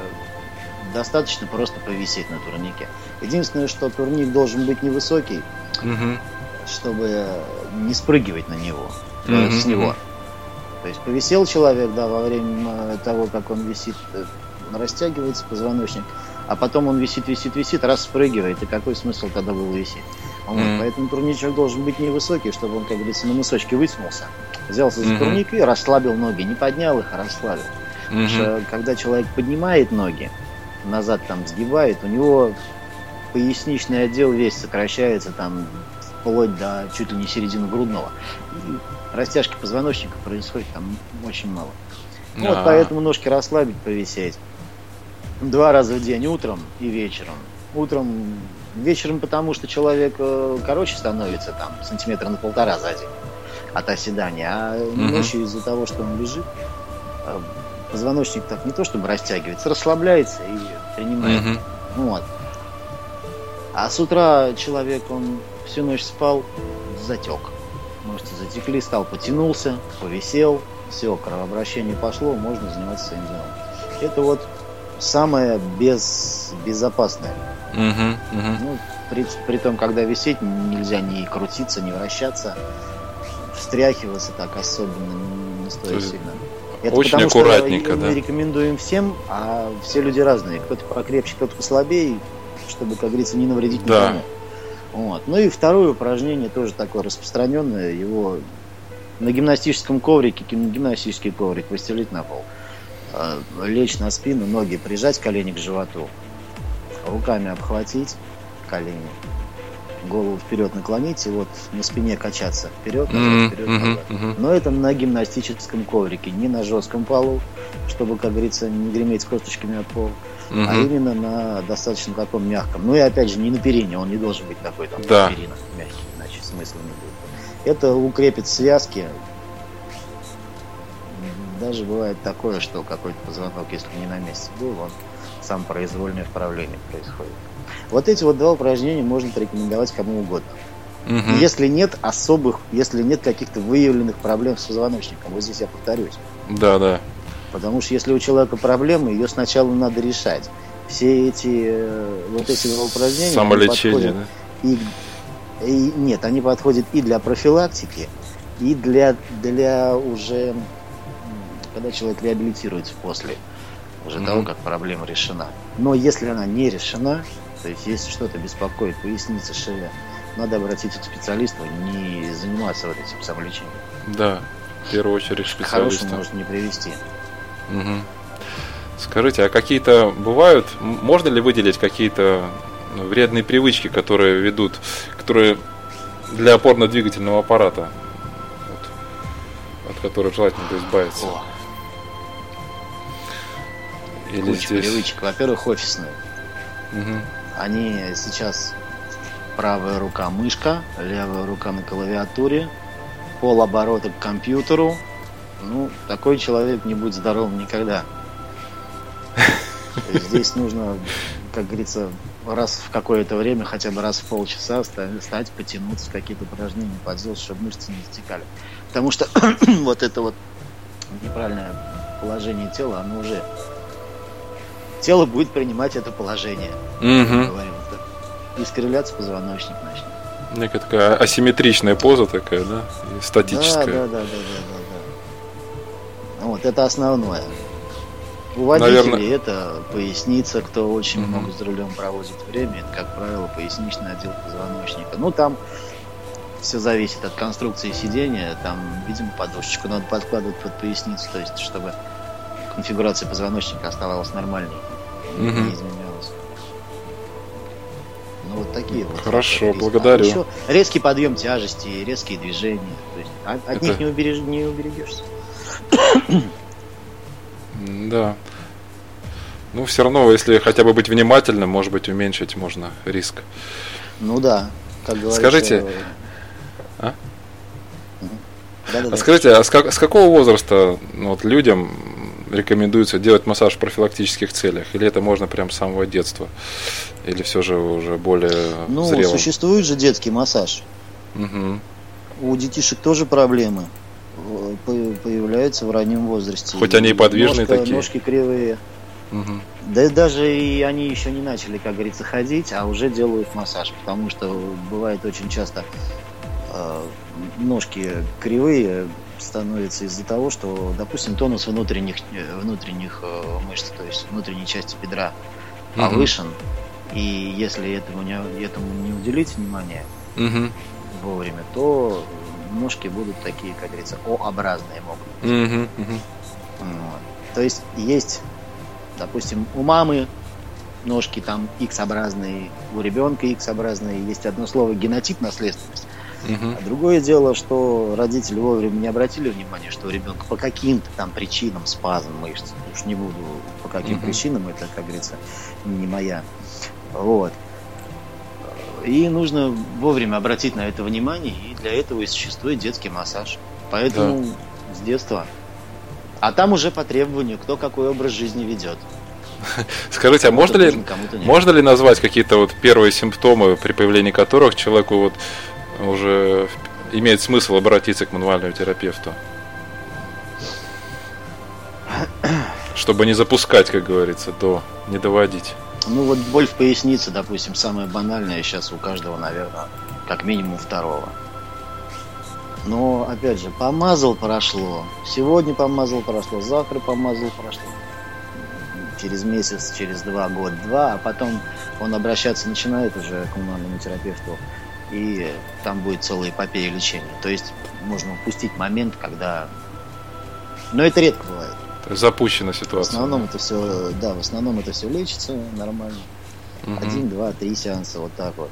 S3: достаточно просто повисеть на турнике. Единственное, что турник должен быть невысокий,
S2: Мгм.
S3: чтобы не спрыгивать на него,
S2: Мгм,
S3: с него.
S2: мгм.
S3: То есть повисел человек, да, во время того, как он висит, э, растягивается позвоночник, а потом он висит, висит, висит, раз спрыгивает, и какой смысл тогда было висеть? Вот,
S2: Мгм.
S3: Поэтому турничок должен быть невысокий, чтобы он, как говорится, на мысочке высунулся. Взялся за
S2: Мгм.
S3: турник и расслабил ноги. Не поднял их, а расслабил. Потому
S2: Мгм.
S3: что когда человек поднимает ноги, назад там сгибает, у него поясничный отдел весь сокращается там вплоть до чуть ли не середины грудного. И растяжки позвоночника происходит там очень мало. Ну, Вот
S2: А,
S3: поэтому ножки расслабить, повисеть. Два раза в день, утром и вечером. Утром, вечером, потому что человек э, короче становится, там, сантиметра на полтора за день от оседания, а ночью из-за того, что он лежит, э, позвоночник так не то чтобы растягивается, расслабляется и принимает. Вот. А с утра человек, он всю ночь спал, затек. Мышцы затекли, стал, потянулся, повисел, все, кровообращение пошло, можно заниматься своим делом. Это вот самое без, безопасное.
S2: Мгм, мгм.
S3: Ну, при, при том, когда висеть, нельзя ни крутиться, ни вращаться, встряхиваться так особенно не стоит
S2: То есть
S3: сильно.
S2: очень
S3: потому,
S2: аккуратненько,
S3: что
S2: да.
S3: мы рекомендуем всем, а все люди разные. Кто-то покрепче, кто-то послабее, чтобы, как говорится, не навредить
S2: Да.
S3: никому. Вот. Ну и второе упражнение тоже такое распространенное. Его на гимнастическом коврике, гим- гимнастический коврик постелить на пол. Э, Лечь на спину, ноги прижать, колени к животу. Руками обхватить колени. Голову вперед наклонить и вот на спине качаться. Вперед, назад, вперед, назад. Но это на гимнастическом коврике, не на жестком полу, чтобы, как говорится, не греметь косточками от пола, а
S2: Мгм.
S3: именно на достаточно таком мягком. Ну и опять же, не на перине, он не должен быть такой там
S2: Да.
S3: перина мягкий, иначе смысла не будет. Это укрепит связки, даже бывает такое, что какой-то позвонок, если не на месте был, он сам произвольное вправление происходит. Вот эти вот два упражнения можно порекомендовать кому угодно.
S2: Мгм.
S3: Если нет особых, если нет каких-то выявленных проблем с позвоночником, вот здесь я повторюсь.
S2: Да, да.
S3: Потому что если у человека проблемы, ее сначала надо решать. Все эти э, вот эти два упражнения
S2: Самолечение, да?
S3: и, и- нет, они подходят и для профилактики, и для для уже когда человек реабилитируется после уже
S2: Мгм.
S3: того, как проблема решена. Но если она не решена, то есть если что-то беспокоит, поясница, шея, надо обратиться к специалисту, не заниматься вот этим самолечением.
S2: Да. В первую очередь
S3: К хорошему
S2: специалиста.
S3: может не привести.
S2: Мгм. Скажите, а какие-то бывают, можно ли выделить какие-то ну, вредные привычки, которые ведут, которые для опорно-двигательного аппарата, вот, от которых желательно избавиться?
S3: О,
S2: Или
S3: куча
S2: здесь...
S3: привычек. Во-первых, офисные.
S2: Мгм.
S3: Они сейчас правая рука мышка, левая рука на клавиатуре, полоборота к компьютеру. Ну, такой человек не будет здоровым никогда. Здесь нужно, как говорится, раз в какое-то время, хотя бы раз в полчаса ста- встать, потянуться, какие-то упражнения поделать, чтобы мышцы не стекали. Потому что вот это вот неправильное положение тела, оно уже... Тело будет принимать это положение
S2: Мгм.
S3: говорим, это искривляться позвоночник начнет.
S2: Некая такая асимметричная поза такая, да? И
S3: Да,
S2: статическая.
S3: да, да, да, да, да, да. Вот, это основное. У водителей
S2: Наверное-
S3: это поясница, кто очень
S2: Мгм.
S3: много за рулем проводит время, это, как правило, поясничный отдел позвоночника. Ну, там все зависит от конструкции сидения, там, видимо, подушечку надо подкладывать под поясницу, то есть, чтобы конфигурация позвоночника оставалась нормальной,
S2: Мгм.
S3: не изменялась. Ну, вот такие вот.
S2: Хорошо, благодарю.
S3: А еще резкий подъем тяжести, резкие движения. То есть от, от
S2: Это-
S3: них не, убереж, не уберегешься.
S2: М, Да. Ну, все равно, если хотя бы быть внимательным, может быть, уменьшить можно риск.
S3: Ну да, как говорится.
S2: Скажите,
S3: э,
S2: а?
S3: мгм. Да-да-да.
S2: А скажите, а с, как- с какого возраста ну, вот, людям рекомендуется делать массаж в профилактических целях? Или это можно прям с самого детства? Или все же уже более
S3: Ну,
S2: зрелым?
S3: существует же детский массаж.
S2: Мгм.
S3: У детишек тоже проблемы э, по- появляются в раннем возрасте.
S2: Хоть они и подвижные
S3: Ножка-
S2: такие.
S3: Ножки кривые.
S2: Мгм.
S3: Да и даже и они еще не начали, как говорится, ходить, а уже делают массаж, потому что бывает очень часто э, ножки кривые становятся из-за того, что, допустим, тонус внутренних, э, внутренних э, мышц, то есть внутренней части бедра повышен, и если этому не, этому не уделить внимание
S2: Мгм.
S3: вовремя, то ножки будут такие, как говорится, О-образные могут быть.
S2: Мгм. Мгм.
S3: Вот. То есть есть, допустим, у мамы ножки там X-образные, у ребенка X-образные. Есть одно слово генотип наследственность.
S2: Мгм.
S3: А другое дело, что родители вовремя не обратили внимания, что у ребенка по каким-то там причинам спазм мышц. Уж не буду по каким
S2: Мгм.
S3: причинам, это, как говорится, не моя. Вот. И нужно вовремя обратить на это внимание, и для этого и существует детский массаж. Поэтому с детства. А там уже по требованию, кто какой образ жизни ведет.
S2: Скажите, а можно ли, можно ли назвать какие-то вот первые симптомы, при появлении которых человеку вот уже имеет смысл обратиться к мануальному терапевту? Чтобы не запускать, как говорится, до не доводить.
S3: Ну вот боль в пояснице, допустим, самая банальная сейчас у каждого, наверное, как минимум второго. Но, опять же, помазал, прошло. Сегодня помазал, прошло. Завтра помазал, прошло. Через месяц, через два, год, два. А потом он обращаться начинает уже к коммунальному терапевту. И там будет целая эпопея лечения. То есть можно упустить момент, когда... Но это редко бывает.
S2: Запущена
S3: В
S2: ситуация.
S3: основном это все, да, в основном это все лечится нормально.
S2: Мгм.
S3: Один, два, три сеанса, вот так вот.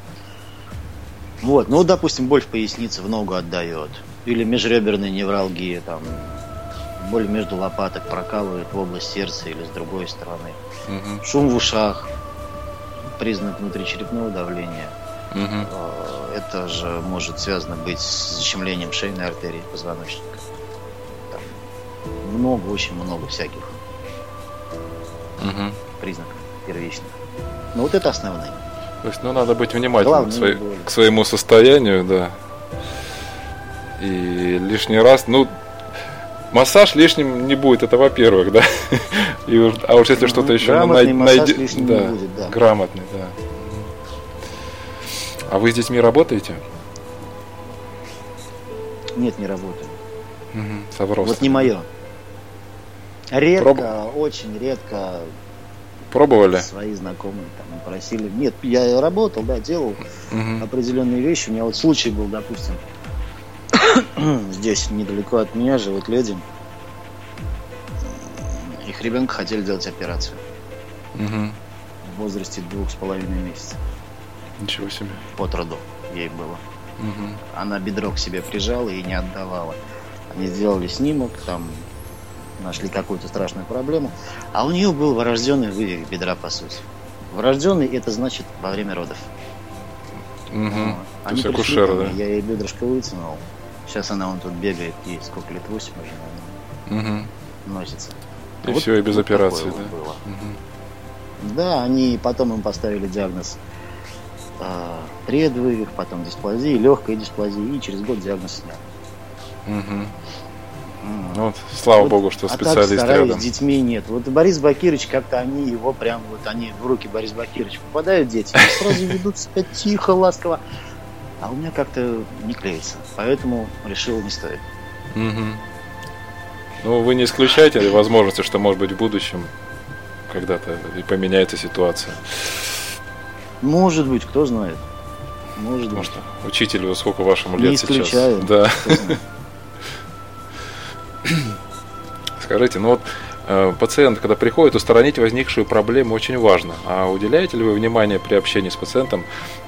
S3: Вот, ну, допустим, боль в пояснице в ногу отдает. Или межреберная невралгия, там, боль между лопаток прокалывает в область сердца или с другой стороны.
S2: Мгм.
S3: Шум в ушах, признак внутричерепного давления.
S2: Мгм.
S3: Это же может связано быть с защемлением шейной артерии позвоночника. Там много, очень много всяких
S2: Мгм.
S3: признаков первичных. Но вот это основные.
S2: То есть, ну, надо быть внимательным к, своей- к своему состоянию, да. И лишний раз, ну, массаж лишним не будет, это во-первых, да. И а уж если что-то еще найди-
S3: лишним не будет, да.
S2: Грамотный, да. А вы с детьми работаете?
S3: Нет, не работаю.
S2: Авросом.
S3: Вот не мое. Редко,
S2: Проб-
S3: очень редко
S2: Пробовали?
S3: свои знакомые там просили. Нет, я работал, да, делал
S2: Мгм.
S3: определенные вещи. У меня вот случай был, допустим, здесь недалеко от меня живут люди. Их ребенка хотели делать операцию
S2: Мгм.
S3: в возрасте двух с половиной месяцев.
S2: Ничего себе.
S3: От роду ей было.
S2: Мгм.
S3: Она бедро к себе прижала и не отдавала. Они сделали снимок, там нашли какую-то страшную проблему. А у нее был врожденный вывих бедра, по сути. Врожденный это значит во время родов.
S2: То
S3: Они
S2: есть
S3: пришли
S2: акушер, да?
S3: Я ей бедрышко вытянул. Сейчас она вон тут бегает, ей сколько лет, 8 уже, наверное,
S2: Мгм.
S3: носится.
S2: И
S3: Вот-
S2: все, и без
S3: вот
S2: операции,
S3: вот
S2: да?
S3: было.
S2: Мгм.
S3: Да, они потом им поставили диагноз предвывих, потом дисплазия, легкая дисплазия, и через год диагноз сняли.
S2: Мгм.
S3: М.
S2: Ну, вот, слава
S3: Вот,
S2: богу, что
S3: а так
S2: специалист
S3: стараюсь,
S2: рядом.
S3: с детьми нет. Вот Борис Бакирович, как-то они его прям, вот они в руки Борис Бакирович попадают дети, сразу ведут себя тихо, ласково. А у меня как-то не клеится. Поэтому решил не стоит.
S2: Мгм. Ну, вы не исключаете возможности, что, может быть, в будущем когда-то и поменяется ситуация.
S3: Может быть, кто знает. Может
S2: Потому
S3: быть.
S2: что учителю сколько вашему
S3: Не
S2: лет сейчас?
S3: исключаю.
S2: Да. Скажите, ну вот э, пациент, когда приходит, устранить возникшую проблему очень важно. А уделяете ли вы внимание при общении с пациентом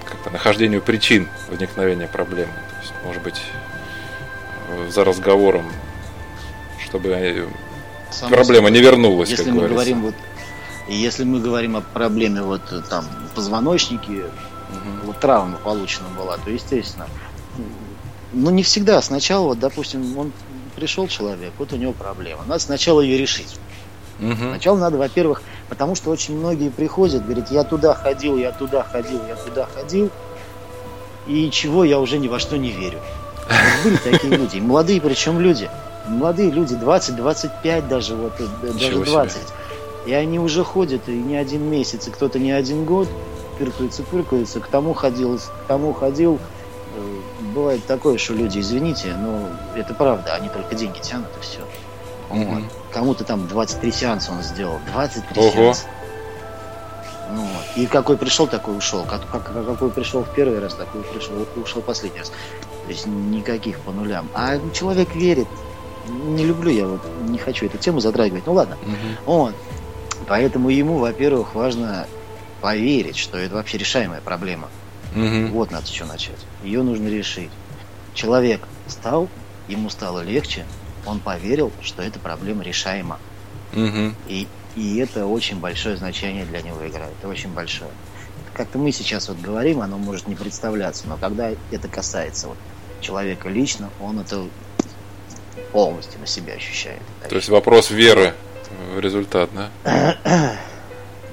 S2: как-то нахождению причин возникновения проблемы? То есть, может быть, э, за разговором, чтобы э,
S3: Само
S2: проблема
S3: собой.
S2: не вернулась,
S3: Если
S2: как
S3: мы
S2: говорится.
S3: говорим вот и если мы говорим о проблеме вот э, там позвоночнике,
S2: Мгм.
S3: вот травма получена была, то естественно. Ну не всегда. Сначала, вот, допустим, он пришел человек, вот у него проблема. Надо сначала ее решить.
S2: Мгм.
S3: Сначала надо, во-первых, потому что очень многие приходят, говорят, я туда ходил, я туда ходил, я туда ходил, и чего я уже ни во что не верю. Вот были такие люди, молодые причем люди, молодые люди, 20-25 даже, вот, э, даже
S2: Ничего себе.
S3: 20. И они уже ходят и не один месяц, и кто-то не один год, пыркаются, пыркаются, к тому ходил, к тому ходил. Э, Бывает такое, что люди, извините, но это правда, они только деньги тянут и все.
S2: Мгм.
S3: Кому-то там 23 сеанса он сделал. 23
S2: Ого.
S3: сеанса. Ну, вот. И какой пришел, такой ушел. Как, как- какой пришел в первый раз, такой пришел, ушел последний раз. То есть никаких по нулям. А человек верит. Не люблю я, вот не хочу эту тему затрагивать. Ну ладно.
S2: Мгм.
S3: Вот. Поэтому ему, во-первых, важно поверить, что это вообще решаемая проблема.
S2: Мгм.
S3: Вот надо что начать. Ее нужно решить. Человек стал, ему стало легче, он поверил, что эта проблема решаема.
S2: Мгм.
S3: И, и это очень большое значение для него играет. Это очень большое. Как-то мы сейчас вот говорим, оно может не представляться, но когда это касается вот человека лично, он это полностью на себя ощущает.
S2: То есть вопрос веры результат, да?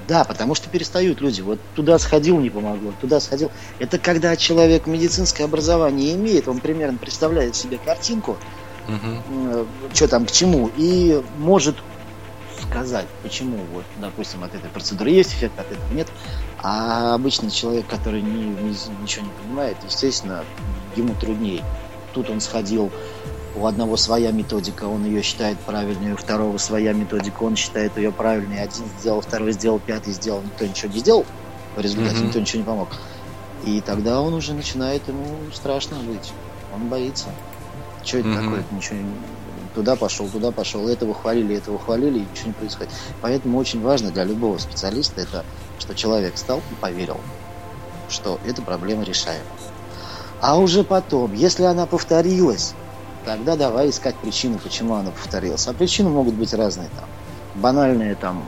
S3: Да, потому что перестают люди. Вот туда сходил, не помогло, туда сходил. Это когда человек медицинское образование имеет, он примерно представляет себе картинку,
S2: Мгм.
S3: что там к чему, и может сказать, почему, вот, допустим, от этой процедуры есть эффект, от этого нет. А обычный человек, который не, не- ничего не понимает, естественно, ему труднее. Тут он сходил, у одного своя методика, он ее считает правильной, у второго своя методика, он считает ее правильной. Один сделал, второй сделал, пятый сделал, никто ничего не сделал. В результате
S2: Мгм.
S3: никто ничего не помог. И тогда он уже начинает, ему страшно быть. Он боится. Что это
S2: Мгм.
S3: такое? Ничего не- Туда пошел, туда пошел, этого хвалили, этого хвалили, и ничего не происходит. Поэтому очень важно для любого специалиста это, что человек встал и поверил, что эта проблема решаема. А уже потом, если она повторилась, тогда давай искать причину, почему она повторилась. А причины могут быть разные там. Банальные там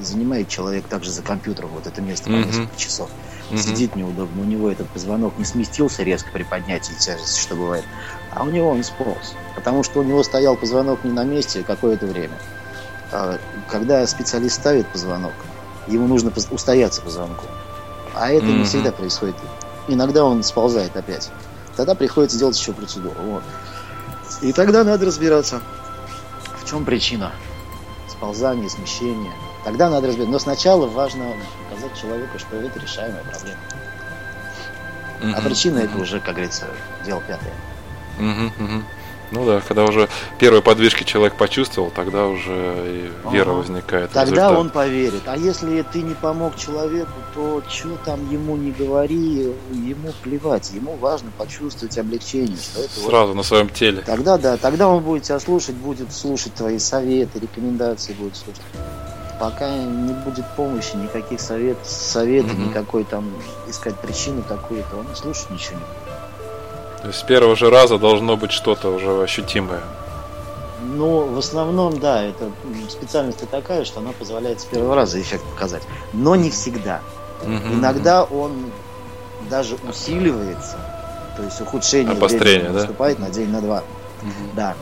S3: занимает человек также за компьютером вот это место по
S2: Мгм.
S3: несколько часов. Угу. Сидит неудобно. У него этот позвонок не сместился резко при поднятии тяжести, что бывает. А у него он сполз. Потому что у него стоял позвонок не на месте какое-то время. А когда специалист ставит позвонок, ему нужно устояться позвонку. А это mm-hmm. не всегда происходит. Иногда он сползает опять. Тогда приходится делать еще процедуру. Вот. И тогда надо разбираться, в чем причина сползания, смещения. Тогда надо разбираться. Но сначала важно показать человеку, что это решаемая проблема. Mm-hmm. А причина mm-hmm. это уже, как говорится, дело пятое.
S2: Mm-hmm. Ну да, когда уже первые подвижки человек почувствовал, тогда уже и вера ага. возникает.
S3: Тогда он поверит. А если ты не помог человеку, то что там ему не говори, ему плевать. Ему важно почувствовать облегчение. Что это
S2: Сразу вот... на своем теле.
S3: Тогда да, тогда он будет тебя слушать, будет слушать твои советы, рекомендации будет слушать. Пока не будет помощи, никаких советов, совета, угу. никакой там искать причину какую-то, он слушать ничего не будет.
S2: То есть с первого же раза должно быть что-то уже ощутимое.
S3: Ну, в основном, да, это специальность такая, что она позволяет с первого раза эффект показать. Но не всегда. Угу, Иногда он даже усиливается, то есть ухудшение
S2: Обострение,
S3: да? наступает на день, на два. Угу. Да.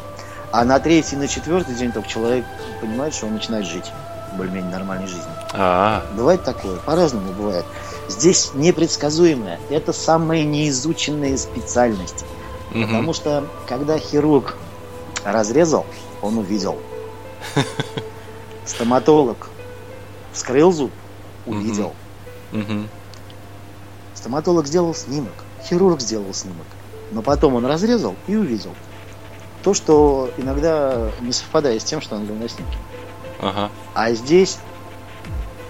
S3: А на третий, на четвертый день только человек понимает, что он начинает жить более-менее нормальной жизнью. А-а-а. Бывает такое, по-разному бывает. Здесь непредсказуемое. Это самая неизученная специальность. Угу. Потому что, когда хирург разрезал, он увидел. Стоматолог вскрыл зуб, увидел. Угу. Стоматолог сделал снимок, хирург сделал снимок. Но потом он разрезал и увидел. То, что иногда не совпадает с тем, что он видел на снимке. Ага. А здесь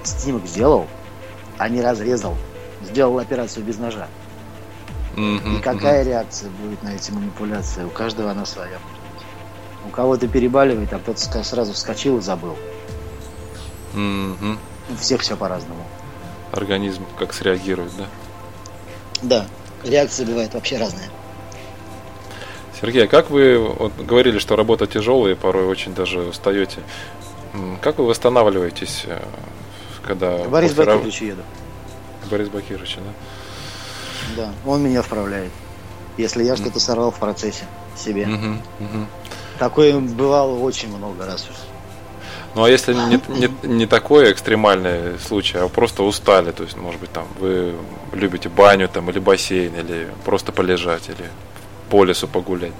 S3: снимок сделал, а не разрезал. Сделал операцию без ножа. Mm-hmm, И какая mm-hmm. реакция будет на эти манипуляции? У каждого она своя. У кого-то перебаливает, а кто-то сразу вскочил и забыл. Mm-hmm. У всех все по-разному.
S2: Организм как среагирует, да?
S3: Да, реакция бывает вообще разная.
S2: Сергей, а как вы вот, говорили, что работа тяжелая, порой очень даже устаете? Как вы восстанавливаетесь э, когда...
S3: Борис после... Бакирович еду.
S2: Борис Бакирович, да?
S3: Да, он меня вправляет. Если я что-то сорвал в процессе себе. Угу, угу. Такое бывало очень много раз уже.
S2: Ну а если не, не, не такой экстремальный случай, а просто устали, то есть, может быть, там вы любите баню там или бассейн, или просто полежать, или по лесу погулять.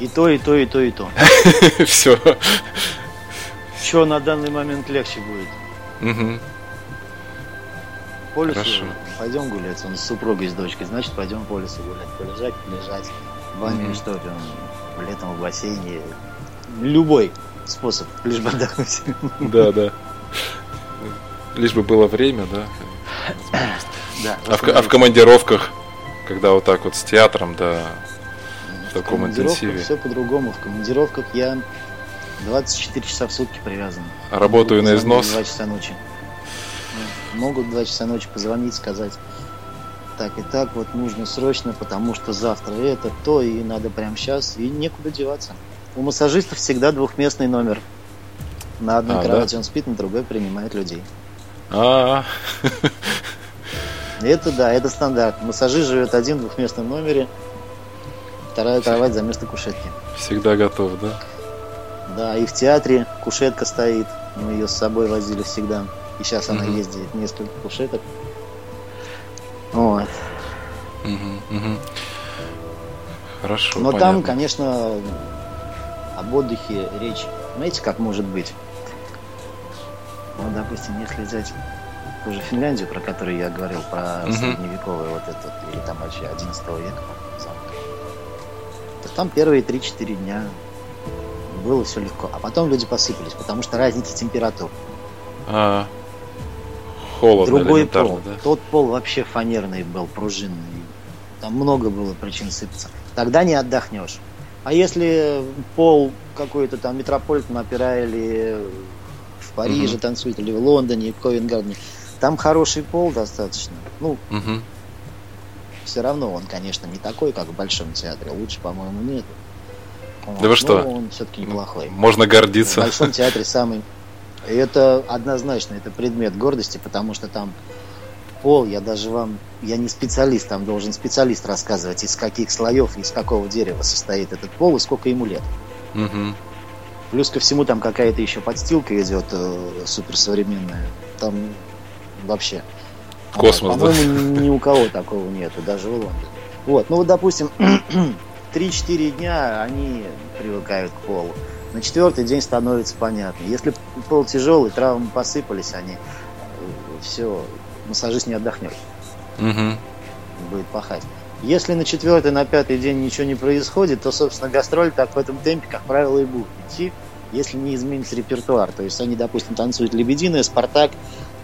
S3: И то, и то, и то, и то.
S2: Все.
S3: Что на данный момент легче будет? Угу. По лесу Хорошо. пойдем гулять, он с супругой, с дочкой, значит пойдем по лесу гулять, полежать, полежать. В ванне угу. что там, летом в бассейне. Любой способ, лишь бы отдохнуть.
S2: Да, да. Лишь бы было время, да. Да. А в, а в командировках, когда вот так вот с театром, да, в таком интенсиве.
S3: Все по-другому. В командировках я 24 часа в сутки привязан.
S2: Работаю на износ?
S3: 2 часа ночи. Могут 2 часа ночи позвонить, сказать, так и так, вот нужно срочно, потому что завтра это, то, и надо прямо сейчас, и некуда деваться. У массажистов всегда двухместный номер. На одной а, кровати да? он спит, на другой принимает людей. А, Это да, это стандарт. Массажист живет один в двухместном номере, вторая кровать за место кушетки.
S2: Всегда готов, да?
S3: Да, и в театре кушетка стоит. Мы ее с собой возили всегда. И сейчас угу. она ездит несколько кушеток. Вот. Угу.
S2: Хорошо.
S3: Но понятно. там, конечно, об отдыхе речь. Знаете, как может быть? Вот, допустим, если взять ту же Финляндию, про которую я говорил, про угу. средневековый вот этот, или там вообще 11 века, там первые 3-4 дня было все легко. А потом люди посыпались, потому что разница температур. А,
S2: холодно
S3: Другой пол. Да? Тот пол вообще фанерный был, пружинный. Там много было причин сыпаться. Тогда не отдохнешь. А если пол какой-то там метрополитен опера или в Париже угу. танцует, или в Лондоне, в Ковенгардене, там хороший пол достаточно. Ну, угу. все равно он, конечно, не такой, как в Большом театре. Лучше, по-моему, нет.
S2: Да вы что?
S3: он все-таки неплохой.
S2: Можно гордиться.
S3: В Большом театре самый... это однозначно, это предмет гордости, потому что там пол, я даже вам, я не специалист, там должен специалист рассказывать, из каких слоев, из какого дерева состоит этот пол и сколько ему лет.
S2: Угу.
S3: Плюс ко всему там какая-то еще подстилка идет э, суперсовременная. Там вообще.
S2: Космос,
S3: а, По-моему, да? ни у кого такого нету, даже в Лондоне. Вот, ну вот, допустим, 3-4 дня они привыкают к полу. На четвертый день становится понятно. Если пол тяжелый, травмы посыпались, они все, массажист не отдохнет.
S2: Угу.
S3: Будет пахать. Если на четвертый, на пятый день ничего не происходит, то, собственно, гастроль так в этом темпе, как правило, и будет идти, если не изменится репертуар. То есть они, допустим, танцуют «Лебединая», «Спартак»,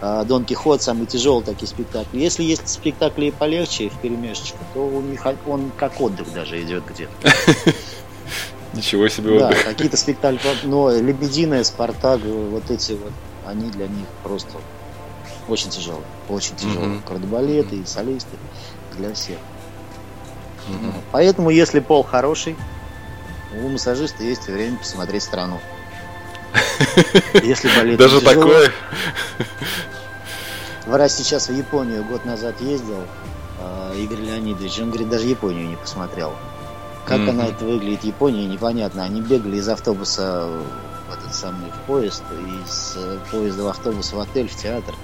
S3: Дон Кихот, самый тяжелый такие спектакли. Если есть спектакли полегче в перемешечку, то у них он как отдых даже идет где-то.
S2: Ничего себе
S3: Да, какие-то спектакли, но Лебединая, Спартак, вот эти вот, они для них просто очень тяжелые, очень тяжелые. Кардебалеты и солисты для всех. Поэтому, если пол хороший, у массажиста есть время посмотреть страну.
S2: Если болит Даже тяжело, такое?
S3: Вара сейчас в Японию год назад ездил, а, Игорь Леонидович, он говорит, даже Японию не посмотрел. Как mm-hmm. она это выглядит, Япония, непонятно. Они бегали из автобуса в этот самый в поезд, из поезда в автобус в отель, в театр.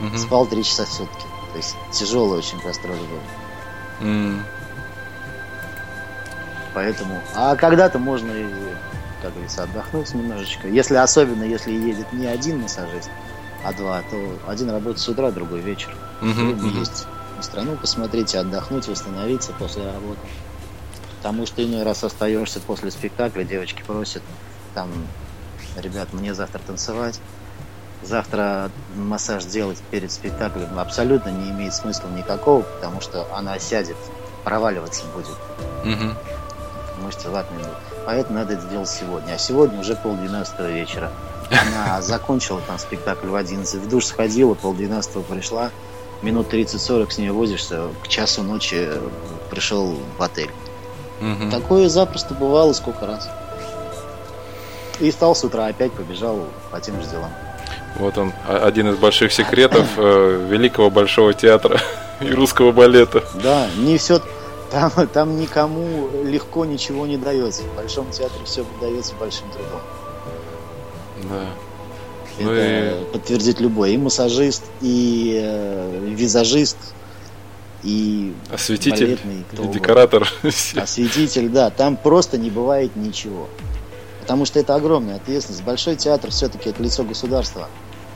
S3: Mm-hmm. Спал три часа в сутки. То есть тяжелый очень гастроли был.
S2: Mm.
S3: Поэтому. А когда-то можно и, как говорится, отдохнуть немножечко. Если особенно, если едет не один массажист, а два, то один работает с утра, другой вечер.
S2: Uh-huh, uh-huh.
S3: Есть на страну посмотреть, отдохнуть, восстановиться после работы. Потому что иной раз остаешься после спектакля, девочки просят, там, ребят, мне завтра танцевать, завтра массаж делать перед спектаклем абсолютно не имеет смысла никакого, потому что она сядет, проваливаться будет.
S2: Угу
S3: мышцы ватные будут. Поэтому надо это сделать сегодня. А сегодня уже полдвенадцатого вечера. Она закончила там спектакль в 11, в душ сходила, полдвенадцатого пришла, минут 30-40 с ней возишься, к часу ночи пришел в отель.
S2: Угу.
S3: Такое запросто бывало сколько раз. И стал с утра, опять побежал по тем же делам.
S2: Вот он, один из больших секретов э, великого большого театра и русского балета.
S3: Да, не все там, там никому легко ничего не дается. В Большом театре все дается большим трудом.
S2: Да.
S3: Это ну и... подтвердит любой. И массажист, и э, визажист, и
S2: осветитель, и декоратор.
S3: Осветитель, да. Там просто не бывает ничего. Потому что это огромная ответственность. Большой театр все-таки это лицо государства.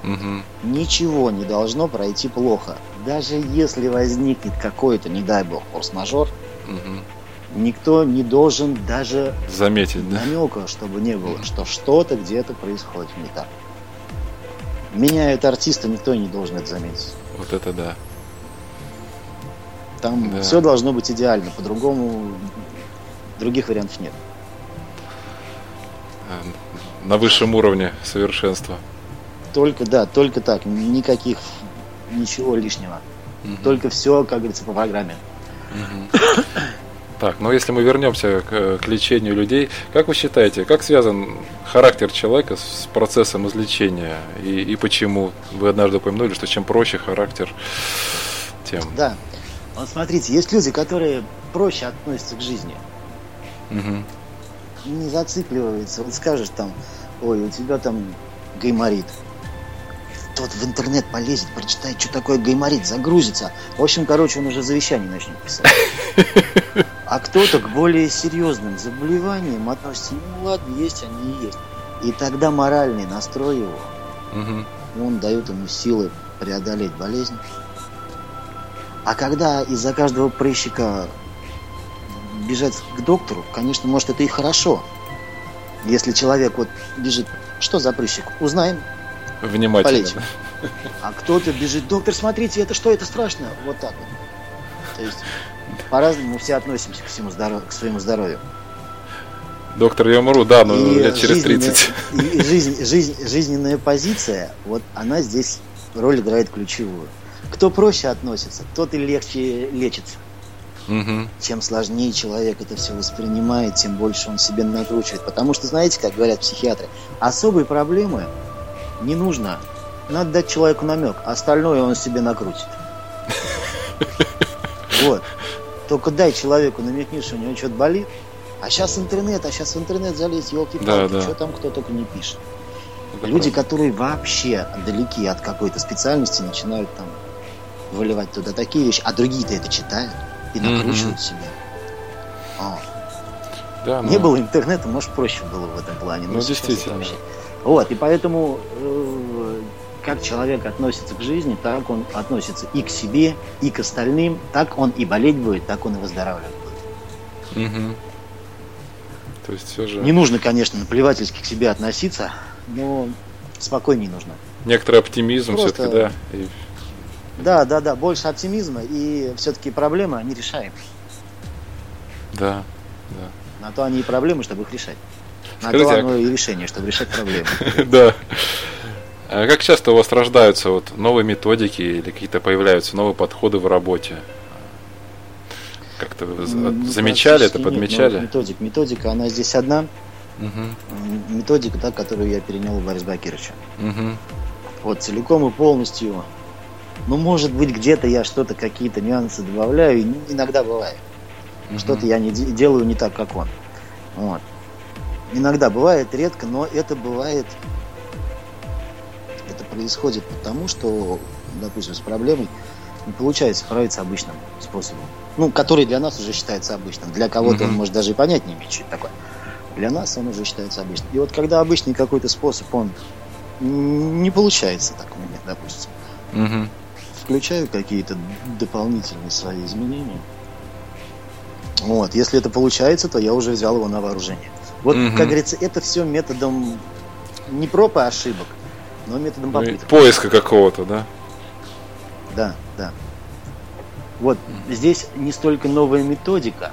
S2: Угу.
S3: Ничего не должно пройти плохо. Даже если возникнет какой-то, не дай бог, форс-мажор,
S2: Угу.
S3: Никто не должен даже
S2: заметить, да?
S3: намека, чтобы не было, что что-то где-то происходит не так. Меняют артиста, никто не должен это заметить.
S2: Вот это да.
S3: Там да. все должно быть идеально, по-другому других вариантов нет.
S2: Э, на высшем уровне совершенства.
S3: Только, да, только так. Никаких, ничего лишнего. Угу. Только все, как говорится, по программе.
S2: Так, ну если мы вернемся к, к лечению людей, как вы считаете, как связан характер человека с процессом излечения и, и почему? Вы однажды упомянули, что чем проще характер, тем.
S3: Да. Вот смотрите, есть люди, которые проще относятся к жизни.
S2: Угу.
S3: Не зацикливаются. Вот скажешь там, ой, у тебя там гайморит тот в интернет полезет, прочитает, что такое гайморит, загрузится. В общем, короче, он уже завещание начнет писать. А кто-то к более серьезным заболеваниям относится, ну ладно, есть они и есть. И тогда моральный настрой его,
S2: угу.
S3: он дает ему силы преодолеть болезнь. А когда из-за каждого прыщика бежать к доктору, конечно, может это и хорошо. Если человек вот бежит, что за прыщик, узнаем,
S2: Внимательно.
S3: Полечим. А кто-то бежит, доктор, смотрите, это что, это страшно? Вот так вот. То есть по-разному мы все относимся к, всему здоров... к своему здоровью.
S2: Доктор, я умру, да, но и лет через 30.
S3: И жизнь, жизнь, жизненная позиция, вот она здесь роль играет ключевую. Кто проще относится, тот и легче лечится.
S2: Угу.
S3: Чем сложнее человек это все воспринимает, тем больше он себе накручивает. Потому что, знаете, как говорят психиатры, особые проблемы Не нужно. Надо дать человеку намек, а остальное он себе накрутит. Вот. Только дай человеку намекни, что у него что-то болит. А сейчас интернет, а сейчас в интернет залезть, елки
S2: Да, да.
S3: что там кто только не пишет.
S2: Это
S3: Люди,
S2: правда.
S3: которые вообще далеки от какой-то специальности, начинают там выливать туда такие вещи, а другие-то это читают и накручивают себе. О,
S2: Да,
S3: Не
S2: ну,
S3: было интернета, может, проще было в этом плане. но
S2: Ну, действительно.
S3: вообще- Вот, и поэтому э, как человек относится к жизни, так он относится и к себе, и к остальным, так он и болеть будет, так он и выздоравливать будет.
S2: мгм. То есть все же
S3: Не нужно, конечно, наплевательски к себе относиться, но спокойнее нужно.
S2: некоторый оптимизм
S3: Просто-
S2: все-таки, да. И-
S3: Да, да, да, больше оптимизма, и все-таки проблемы, они решаем.
S2: да, да.
S3: На то они и проблемы, чтобы их решать. На
S2: Скажите,
S3: то
S2: а-
S3: оно и решение, чтобы решать проблемы.
S2: Да. А как часто у вас рождаются вот новые методики или какие-то появляются новые подходы в работе? Как-то вы за-
S3: Ну,
S2: замечали это,
S3: практически нет
S2: подмечали?
S3: новых методик. Методика, она здесь одна. М, Методика, та, которую я перенял у Бориса Бакировича.
S2: мгм,
S3: Вот целиком и полностью. Ну, может быть, где-то я что-то, какие-то нюансы добавляю, иногда бывает.
S2: мгм.
S3: Что-то я не де- делаю не так, как он. Вот. Иногда бывает, редко, но это бывает... Это происходит потому, что, допустим, с проблемой не получается справиться обычным способом. Ну, который для нас уже считается обычным. Для кого-то он
S2: Мгм.
S3: может даже и понять не имеет, что это такое. Для нас он уже считается обычным. И вот когда обычный какой-то способ, он не получается так у меня, допустим.
S2: Мгм.
S3: Включаю какие-то дополнительные свои изменения. Вот, если это получается, то я уже взял его на вооружение. Вот,
S2: Мгм.
S3: как говорится, это все методом не проб и ошибок, но методом
S2: Ну
S3: попыток.
S2: Поиска какого-то, да?
S3: Да, да. Вот здесь не столько новая методика,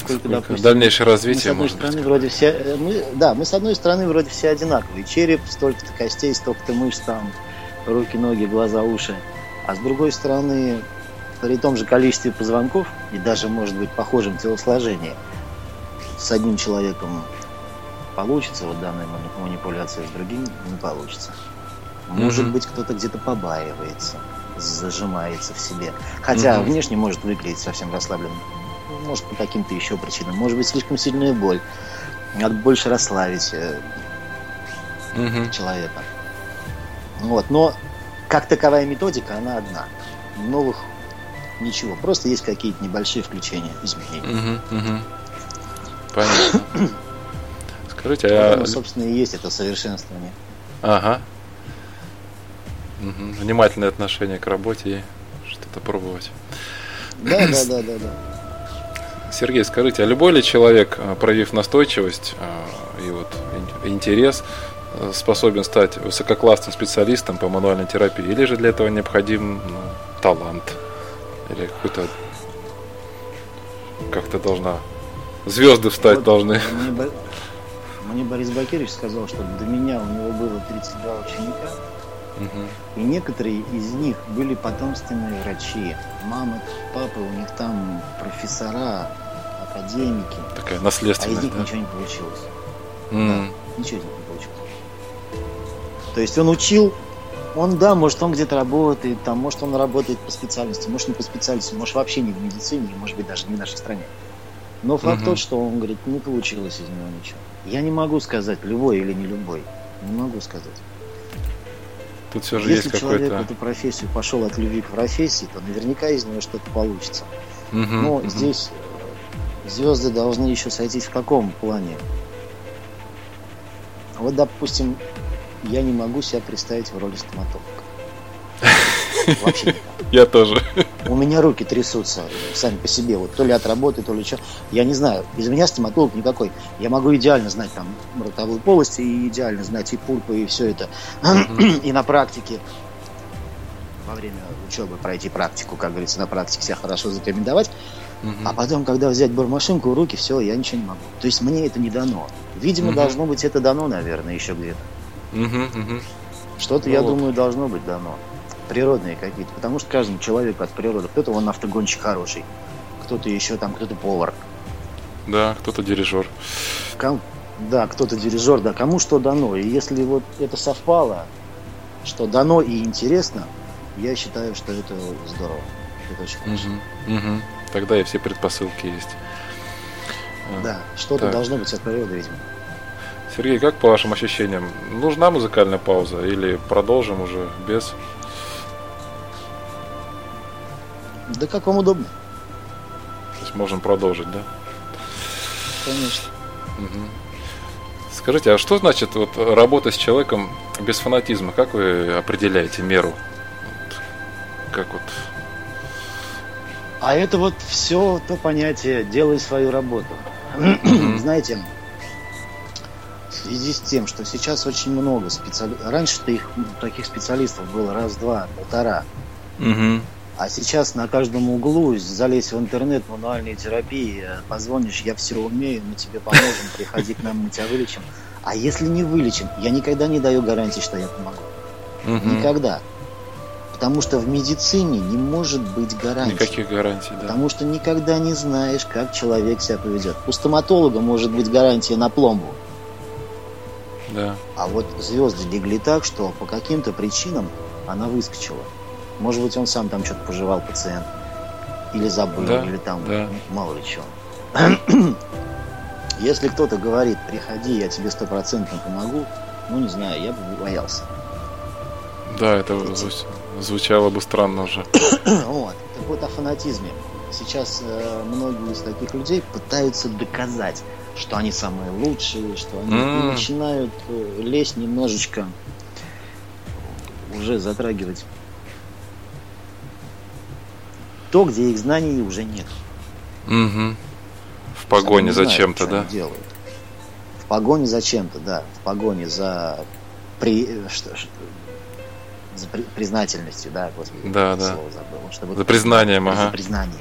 S3: сколько, допустим,
S2: дальнейшее
S3: мы, с
S2: развитие
S3: одной стороны,
S2: быть.
S3: вроде все, э, мы, да, мы с одной стороны вроде все одинаковые. Череп, столько-то костей, столько-то мышц там, руки, ноги, глаза, уши. А с другой стороны, при том же количестве позвонков и даже, может быть, похожем телосложении, с одним человеком получится вот данная мани- манипуляция, с другим не получится. Может
S2: Мгм.
S3: быть, кто-то где-то побаивается, зажимается в себе. Хотя
S2: Мгм.
S3: внешне может выглядеть совсем расслабленным. Может, по каким-то еще причинам. Может быть, слишком сильная боль. Надо больше расслабить э,
S2: Мгм.
S3: человека. Вот. Но как таковая методика, она одна. Новых ничего. Просто есть какие-то небольшие включения, изменения.
S2: Мгм, мгм. Понятно. Скажите, а...
S3: собственно, и есть это совершенствование.
S2: Ага. Мгм. Внимательное отношение к работе и что-то пробовать.
S3: Да, да, да, да, да.
S2: Сергей, скажите, а любой ли человек, э, проявив настойчивость э, и вот ин- интерес, э, способен стать высококлассным специалистом по мануальной терапии? Или же для этого необходим ну, талант? Или какой-то... Как-то должна... Звезды встать
S3: Вот
S2: должны.
S3: Мне, мне Борис Бакирович сказал, что до меня у него было 32 ученика,
S2: Мгм.
S3: и некоторые из них были потомственные врачи. Мама, папа, у них там профессора, академики,
S2: Такая
S3: а из них
S2: да?
S3: ничего не получилось.
S2: М.
S3: Ничего из них не получилось. То есть он учил, он, да, может, он где-то работает, там, может, он работает по специальности, может, не по специальности, может, вообще не в медицине, может быть, даже не в нашей стране. Но факт
S2: Мгм.
S3: тот, что он говорит, не получилось из него ничего. Я не могу сказать, любой или не любой. Не могу сказать.
S2: Тут все же
S3: Если
S2: есть
S3: человек в эту профессию пошел от любви к профессии, то наверняка из него что-то получится.
S2: Мгм,
S3: Но
S2: мгм.
S3: здесь э, звезды должны еще сойтись в каком плане? Вот, допустим, я не могу себя представить в роли стоматолога. Вообще.
S2: Я тоже.
S3: У меня руки трясутся сами по себе, вот то ли от работы, то ли что. Я не знаю, из меня стоматолог никакой. Я могу идеально знать там ротовую полость и идеально знать и пульпы, и все это. И на практике во время учебы пройти практику, как говорится, на практике себя хорошо зарекомендовать. А потом, когда взять бормашинку в руки, все, я ничего не могу. То есть мне это не дано. Видимо,
S2: Мгм.
S3: должно быть это дано, наверное, еще где-то.
S2: Мгм, мгм.
S3: Что-то,
S2: Ну
S3: я
S2: вот.
S3: думаю, должно быть дано. Природные какие-то. Потому что каждому человеку от природы. Кто-то он автогонщик хороший, кто-то еще там, кто-то повар.
S2: Да, кто-то дирижер.
S3: Ком- Да, кто-то дирижер, да, кому что дано. И если вот это совпало, что дано и интересно, я считаю, что это здорово. Это очень хорошо.
S2: Угу, угу. Тогда и все предпосылки есть. А,
S3: Да, что-то
S2: Так.
S3: должно быть от природы, видимо.
S2: Сергей, как по вашим ощущениям, нужна музыкальная пауза или продолжим уже без?
S3: Да как вам удобно,
S2: То есть можем продолжить, да?
S3: конечно.
S2: Мгм. Скажите, а что значит вот работа с человеком без фанатизма? Как вы определяете меру? Как вот?
S3: А это вот все то понятие «делай свою работу». Знаете, в связи с тем, что сейчас очень много специалистов, раньше-то их таких специалистов было раз, два, полтора,
S2: Угу.
S3: А сейчас на каждом углу залезть в интернет, мануальные терапии, э, позвонишь, я все умею, мы тебе поможем, приходи к нам, мы тебя вылечим. А если не вылечим, я никогда не даю гарантии, что я помогу. Никогда. Потому что в медицине не может быть гарантий.
S2: Никаких гарантий, да.
S3: Потому что никогда не знаешь, как человек себя поведет. У стоматолога может быть гарантия на пломбу.
S2: Да.
S3: А вот звезды легли так, что по каким-то причинам она выскочила. Может быть, он сам там что-то пожевал, пациент. Или забыл,
S2: Да,
S3: или там,
S2: да.
S3: мало ли чего. Если кто-то говорит, приходи, я тебе стопроцентно помогу, ну, не знаю, я бы боялся.
S2: Да, это зву- звучало бы странно уже.
S3: Вот. Так вот о фанатизме. Сейчас э, многие из таких людей пытаются доказать, что они самые лучшие, что они начинают э, лезть немножечко, уже затрагивать то, где их знаний уже нет.
S2: Угу. В погоне за чем-то, да?
S3: делают. В погоне за чем-то, да. В погоне за, при... что- что- за при- признательностью, да, господи,
S2: Да, да.
S3: слово забыл. Чтобы
S2: За признанием,
S3: за
S2: ага.
S3: признанием.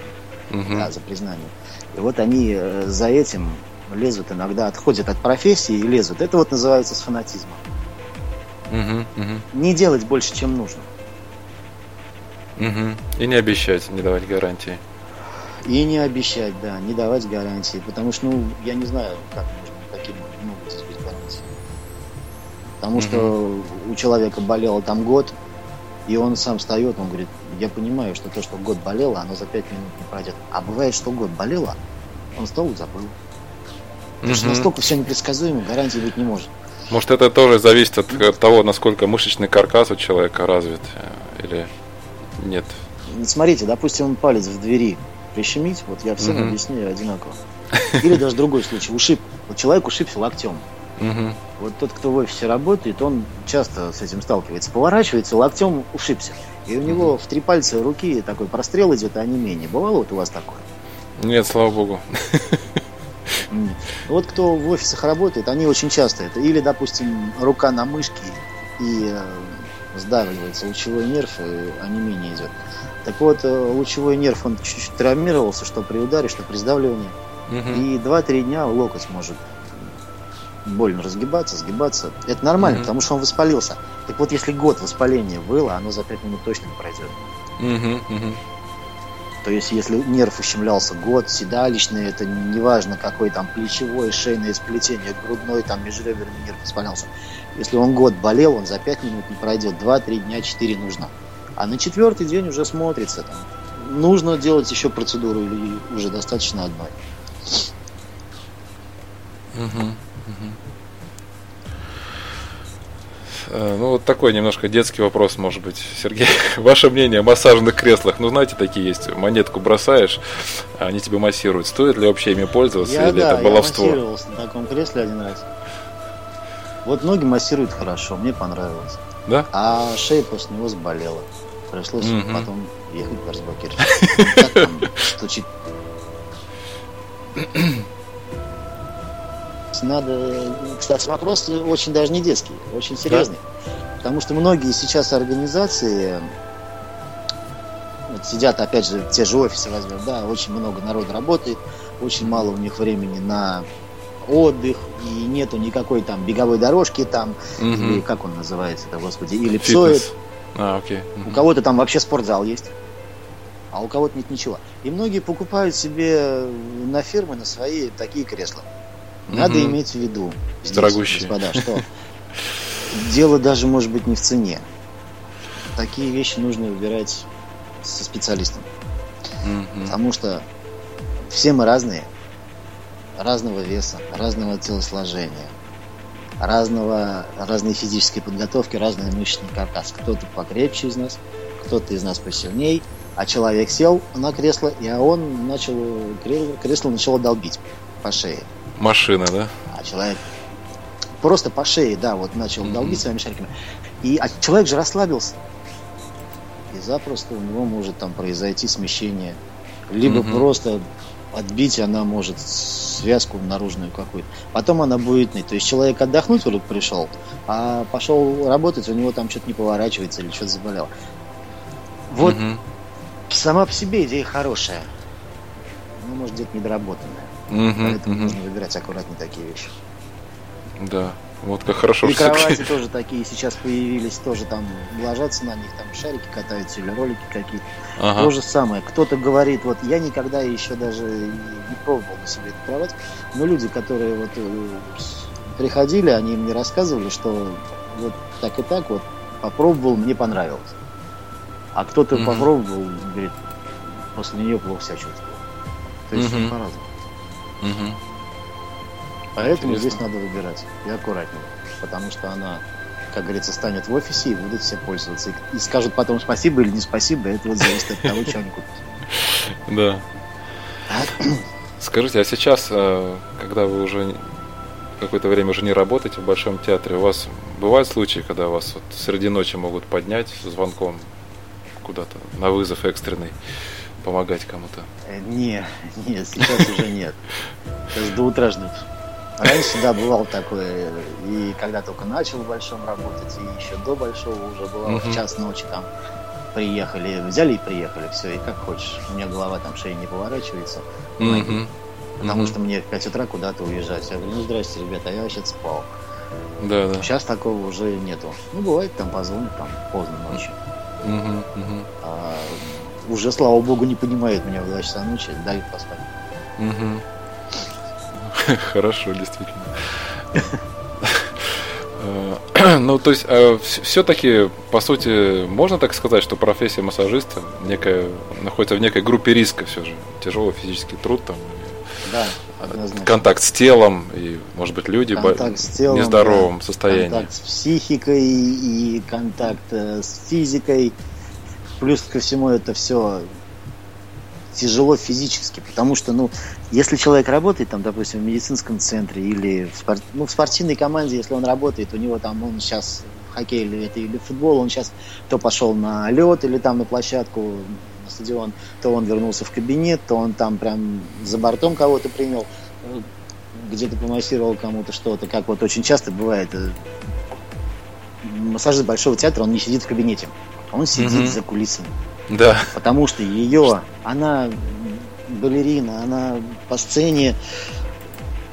S2: Мгм.
S3: Да, за признание. И вот они э, за этим лезут иногда, отходят от профессии и лезут. Это вот называется с фанатизмом.
S2: Мгм, мгм,
S3: Не делать больше, чем нужно.
S2: Мгм. И не обещать, не давать гарантии.
S3: И не обещать, да, не давать гарантии. Потому что, ну, я не знаю, как какие могут здесь быть гарантии. Потому что у человека болело там год, и он сам встает, он говорит, я понимаю, что то, что год болело, оно за пять минут не пройдет. А бывает, что год болело, он встал и забыл. Потому что
S2: Мгм.
S3: настолько все непредсказуемо, гарантии быть не может.
S2: Может, это тоже зависит от того, насколько мышечный каркас у человека развит э, или нет.
S3: Смотрите, допустим, палец в двери прищемить, вот я всем
S2: Мгм.
S3: объясняю одинаково. Или даже другой случай, ушиб. Вот человек ушибся локтем.
S2: Мгм.
S3: Вот тот, кто в офисе работает, он часто с этим сталкивается. Поворачивается, локтем ушибся. И у него в три пальца руки такой прострел идет, а не менее. Бывало вот у вас такое?
S2: Нет, слава богу.
S3: Вот кто в офисах работает, они очень часто это. Или, допустим, рука на мышке и э, сдавливается лучевой нерв, и онемение идет. Так вот, э, лучевой нерв, он чуть-чуть травмировался, что при ударе, что при сдавливании.
S2: Мгм.
S3: И 2-3 дня локоть может больно разгибаться, сгибаться. Это нормально,
S2: Мгм.
S3: потому что он воспалился. Так вот, если год воспаления было, оно за 5 минут точно не пройдет.
S2: Мгм, мгм.
S3: То есть, если нерв ущемлялся год, седалищный, это неважно какой там плечевой, шейное сплетение, грудной, там межреберный нерв воспалялся. Если он год болел, он за 5 минут не пройдет, 2-3 дня, 4 нужно. А на четвертый день уже смотрится там. Нужно делать еще процедуру или уже достаточно одной.
S2: Э, Ну, вот такой немножко детский вопрос, может быть. Сергей, ваше мнение о массажных креслах? Ну, знаете, такие есть. Монетку бросаешь, а они тебе массируют. Стоит ли вообще ими пользоваться
S3: Я,
S2: или
S3: да,
S2: это баловство?
S3: я массировался на таком кресле один раз. Вот ноги массируют хорошо, мне понравилось.
S2: Да?
S3: А шея после него заболела. Пришлось
S2: Мгм.
S3: потом ехать разблокировать. Как там стучит? Надо... Кстати, вопрос очень даже не детский, очень серьезный. Потому что многие сейчас организации вот сидят, опять же, те же офисы возьмем, да, очень много народу работает, очень мало у них времени на отдых, и нету никакой там беговой дорожки там,
S2: Мгм.
S3: или как он называется-то, господи, или псоид.
S2: А, окей.
S3: У
S2: Мгм.
S3: кого-то там вообще спортзал есть, а у кого-то нет ничего. И многие покупают себе на фирмы, на свои такие кресла. Надо
S2: Мгм.
S3: иметь в виду, здесь,
S2: Дорогущие.
S3: господа, что дело даже может быть не в цене. Такие вещи нужно выбирать со специалистом.
S2: Мгм.
S3: Потому что все мы разные, разного веса, разного телосложения, разного, разной физической подготовки, разный мышечный каркас. Кто-то покрепче из нас, кто-то из нас посильней, а человек сел на кресло, и он начал, кре- кресло начало долбить по шее.
S2: Машина, да?
S3: А человек просто по шее, да, вот начал
S2: Мгм.
S3: долбить своими шариками. И а человек же расслабился. И запросто у него может там произойти смещение. Либо
S2: Мгм.
S3: просто отбить она может связку наружную какую-то. Потом она будет ныть. То есть человек отдохнуть вроде пришел, а пошел работать, у него там что-то не поворачивается или что-то заболело. Вот
S2: Мгм.
S3: сама по себе идея хорошая. Но может где-то недоработанная.
S2: Мгм,
S3: Поэтому
S2: мгм.
S3: нужно выбирать аккуратнее такие вещи.
S2: Да. Вот как хорошо,
S3: И кровати тоже такие сейчас появились, тоже там ложатся на них, там шарики катаются или ролики какие-то.
S2: Ага.
S3: То же самое. Кто-то говорит, вот я никогда еще даже не пробовал на себе эту кровать, но люди, которые вот э, приходили, они мне рассказывали, что вот так и так вот попробовал, мне понравилось. А кто-то
S2: Мгм.
S3: попробовал, говорит, после нее плохо себя чувствовал. То есть
S2: Мгм.
S3: по-разному.
S2: Мгм.
S3: Поэтому
S2: Интересно.
S3: здесь надо выбирать и аккуратнее, потому что она, как говорится, станет в офисе и будут все пользоваться. И, и скажут потом спасибо или не спасибо, это вот зависит от того, что они купят.
S2: Да. Скажите, а сейчас, э, когда вы уже какое-то время уже не работаете в Большом театре, у вас бывают случаи, когда вас вот среди ночи могут поднять звонком куда-то на вызов экстренный, помогать кому-то?
S3: Э, Не, нет, сейчас уже нет. Сейчас до утра ждут. Раньше, да, бывало такое, и когда только начал в Большом работать, и еще до Большого уже бывало, в час ночи там приехали, взяли и приехали, все, и как хочешь. У меня голова там шея не поворачивается, потому что мне в 5 утра куда-то уезжать. Я говорю, ну здрасте, ребята, я вообще спал.
S2: Да, да.
S3: Сейчас такого уже нету. Ну, бывает, там позвонят там поздно ночью. А уже, слава богу, не понимают меня в 2 часа ночи, дают поспать.
S2: Хорошо, действительно. Э, Ну, то есть, все-таки, по сути, можно так сказать, что профессия массажиста некая, находится в некой группе риска все же. Тяжелый физический труд, там,
S3: Да, однозначно.
S2: контакт с телом, и, может быть, люди
S3: Контакт с телом,
S2: в нездоровом
S3: да.
S2: состоянии.
S3: Контакт с психикой и контакт э, с физикой. Плюс ко всему это все тяжело физически, потому что, ну, если человек работает, там, допустим, в медицинском центре или в, спор- ну, в спортивной команде, если он работает, у него там, он сейчас в хоккей или, это, или в футбол, он сейчас то пошел на лед или там на площадку, на стадион, то он вернулся в кабинет, то он там прям за бортом кого-то принял, э, где-то помассировал кому-то что-то, как вот очень часто бывает. э, Массажист Большого театра, он не сидит в кабинете, он сидит
S2: Мгм.
S3: за кулисами.
S2: Да.
S3: Потому что ее, она балерина, она по сцене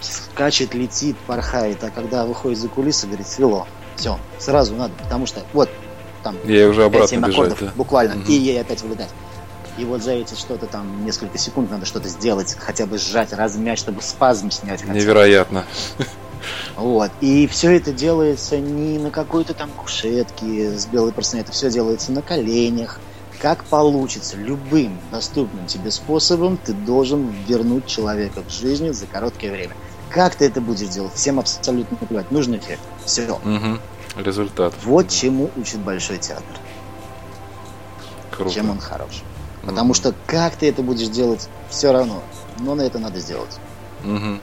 S3: скачет, летит, порхает, а когда выходит за кулисы, говорит, свело. Все, сразу надо, потому что вот там
S2: Ей уже
S3: 5-7
S2: обратно бежать,
S3: аккордов
S2: да.
S3: буквально,
S2: Мгм.
S3: и ей опять вылетать. И вот за эти что-то там, несколько секунд надо что-то сделать, хотя бы сжать, размять, чтобы спазм снять. хотя.
S2: Невероятно.
S3: Вот. И все это делается не на какой-то там кушетке с белой простыней, это все делается на коленях. Как получится, любым доступным тебе способом ты должен вернуть человека в жизнь за короткое время. Как ты это будешь делать? Всем абсолютно наплевать. Нужен эффект. Все.
S2: Мгм. Результат.
S3: Вот чему учит Большой театр.
S2: Круто.
S3: Чем он хорош. Потому что как ты это будешь делать, все равно. Но на это надо сделать.
S2: Мгм.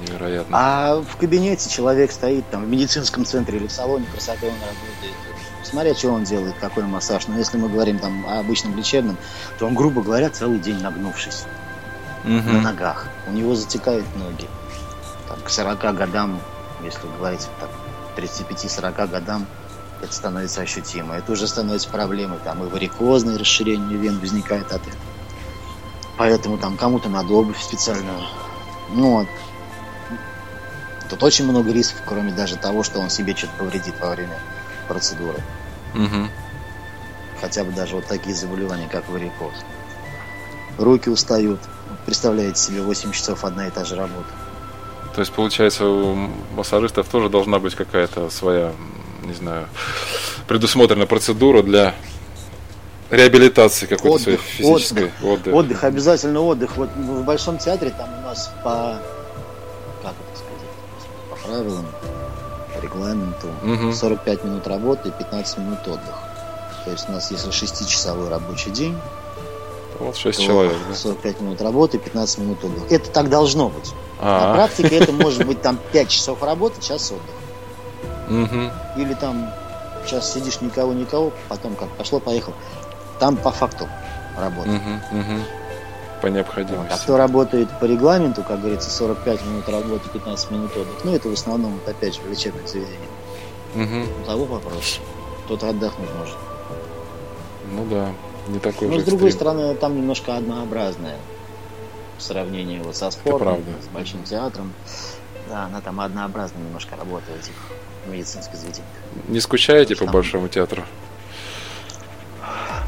S2: Невероятно.
S3: А в кабинете человек стоит там в медицинском центре или в салоне красоты он работает. Смотря, что он делает, какой массаж. Но если мы говорим там о обычном лечебном, то он, грубо говоря, целый день нагнувшись на
S2: Мгм.
S3: ногах. У него затекают ноги. Там, к 40 годам, если говорить так, 35-40 годам, это становится ощутимо. Это уже становится проблемой. Там и варикозное расширение вен возникает от этого. Поэтому там кому-то надо обувь специальную. Ну, вот. тут очень много рисков, кроме даже того, что он себе что-то повредит во время процедуры.
S2: Мгм.
S3: Хотя бы даже вот такие заболевания, как варикоз. Руки устают. Представляете себе 8 часов одна и та же работа.
S2: То есть, получается, у массажистов тоже должна быть какая-то своя, не знаю, предусмотрена процедура для реабилитации какой-то своей физической.
S3: Отдых. отдых. Отдых, обязательно отдых. Вот в Большом театре там у нас по, как это сказать, по правилам, регламенту угу. 45 минут работы и 15 минут отдыха. То есть у нас, если 6-часовой рабочий день,
S2: вот 6 человек.
S3: Да? 45 минут работы, 15 минут отдыха. Это так должно быть. А-а-а. На практике это может быть там 5 часов работы, час отдыха. Угу. Или там сейчас сидишь никого, никого, потом как пошло, поехал. Там по факту работает.
S2: Угу, угу. По необходимости.
S3: А кто работает по регламенту, как говорится, 45 минут работы, 15 минут отдых, ну это в основном, вот, опять же, в лечебных заведениях. Угу. Того вопрос. Тот отдохнуть может.
S2: Ну да, не такой
S3: Но с другой стороны, там немножко однообразное в сравнении вот со спортом, с Большим театром. Да, она там однообразно немножко работает в этих медицинских заведениях.
S2: Не скучаете по там... Большому театру?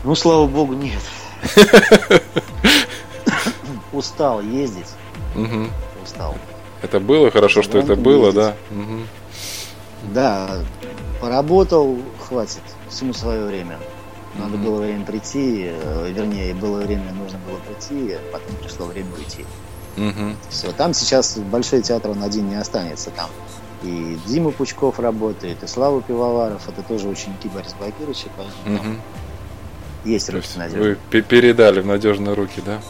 S3: Ну, слава богу, нет. Устал ездить. Устал.
S2: Это было хорошо, что это было, да?
S3: Да, поработал, хватит, всему свое время. Надо было время прийти, э, вернее, было время, нужно было прийти, потом пришло время уйти. Угу. Все, там сейчас большой театр, он один не останется там. И Дима Пучков работает, и Слава Пивоваров, это тоже ученики Бориса Бакировича, поэтому угу. есть руки
S2: надежные. Вы передали в надежные руки, да?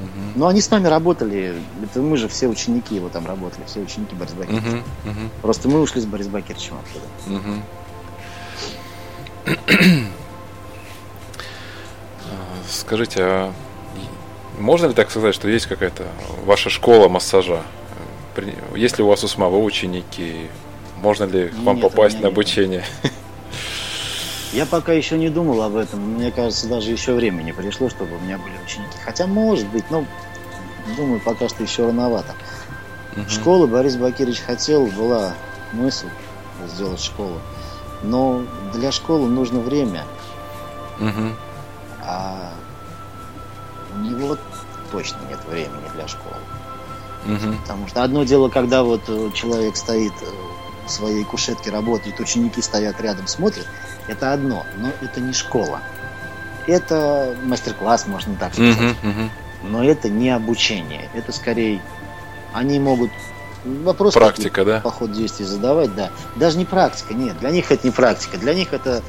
S3: Угу. Ну, они с нами работали, это мы же все ученики его там работали, все ученики Бориса Бакировича. Угу. Угу. Просто мы ушли с Борисом Бакировичем оттуда. Угу.
S2: Скажите, а можно ли так сказать, что есть какая-то ваша школа массажа? Есть ли у вас у самого ученики? Можно ли к вам Нет, попасть на обучение?
S3: Я пока еще не думал об этом. Мне кажется, даже еще время не пришло, чтобы у меня были ученики. Хотя, может быть, но думаю, пока что еще рановато. Угу. Школы Борис Бакирович хотел, была мысль сделать школу. Но для школы нужно время. Угу. А у него точно нет времени для школы. Угу. Потому что одно дело, когда вот э, человек стоит э, в своей кушетке, работает, ученики стоят рядом, смотрят, это одно, но это не школа. Это мастер-класс, можно так сказать. Угу, угу. Но это не обучение. Это скорее они могут вопрос
S2: практика, да?
S3: по ходу действий задавать, да. Даже не практика, нет. Для них это не практика. Для них это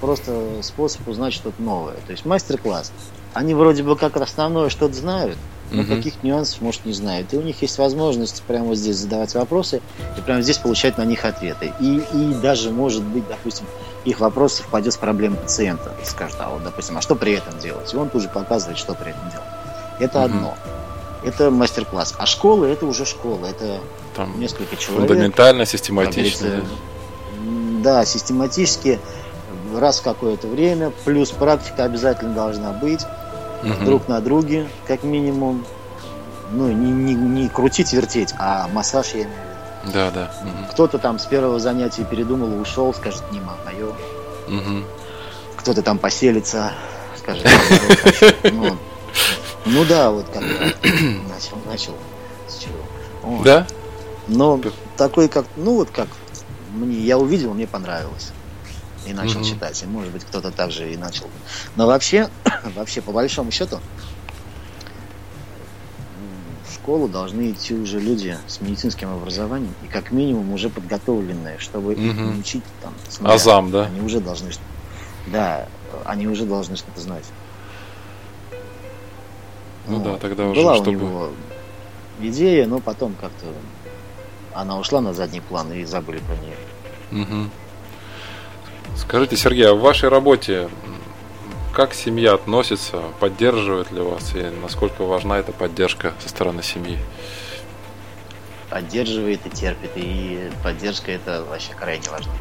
S3: просто способ узнать что-то новое. То есть мастер-класс. Они вроде бы как основное что-то знают, но угу. каких нюансов, может, не знают. И у них есть возможность прямо вот здесь задавать вопросы и прямо здесь получать на них ответы. И, и даже, может быть, допустим, их вопрос совпадет с проблемой пациента. Скажет, а вот, допустим, а что при этом делать? И он тут же показывает, что при этом делать. Это угу. одно это мастер-класс. А школа это уже школа, это Там несколько человек.
S2: Фундаментально, систематично.
S3: Да, систематически раз в какое-то время, плюс практика обязательно должна быть угу. друг на друге, как минимум. Ну, не, не, не крутить, вертеть, а массаж я имею в
S2: виду. Да, да.
S3: Угу. Кто-то там с первого занятия передумал ушел, скажет, не мое. Угу. Кто-то там поселится, скажет, ну, ну да, вот как начал, начал с чего.
S2: Вот. Да?
S3: Но такой как, ну вот как мне, я увидел, мне понравилось. И начал угу. читать. И может быть кто-то также и начал. Но вообще, вообще по большому счету, в школу должны идти уже люди с медицинским образованием и как минимум уже подготовленные, чтобы угу. их не учить там.
S2: Смотря, Азам, да?
S3: Они уже должны, да, они уже должны что-то знать.
S2: Ну, да, тогда уже
S3: Была
S2: чтобы...
S3: у него идея, но потом как-то она ушла на задний план и забыли про нее.
S2: Угу. Скажите, Сергей, а в вашей работе как семья относится, поддерживает ли вас и насколько важна эта поддержка со стороны семьи?
S3: Поддерживает и терпит, и поддержка это вообще крайне важно.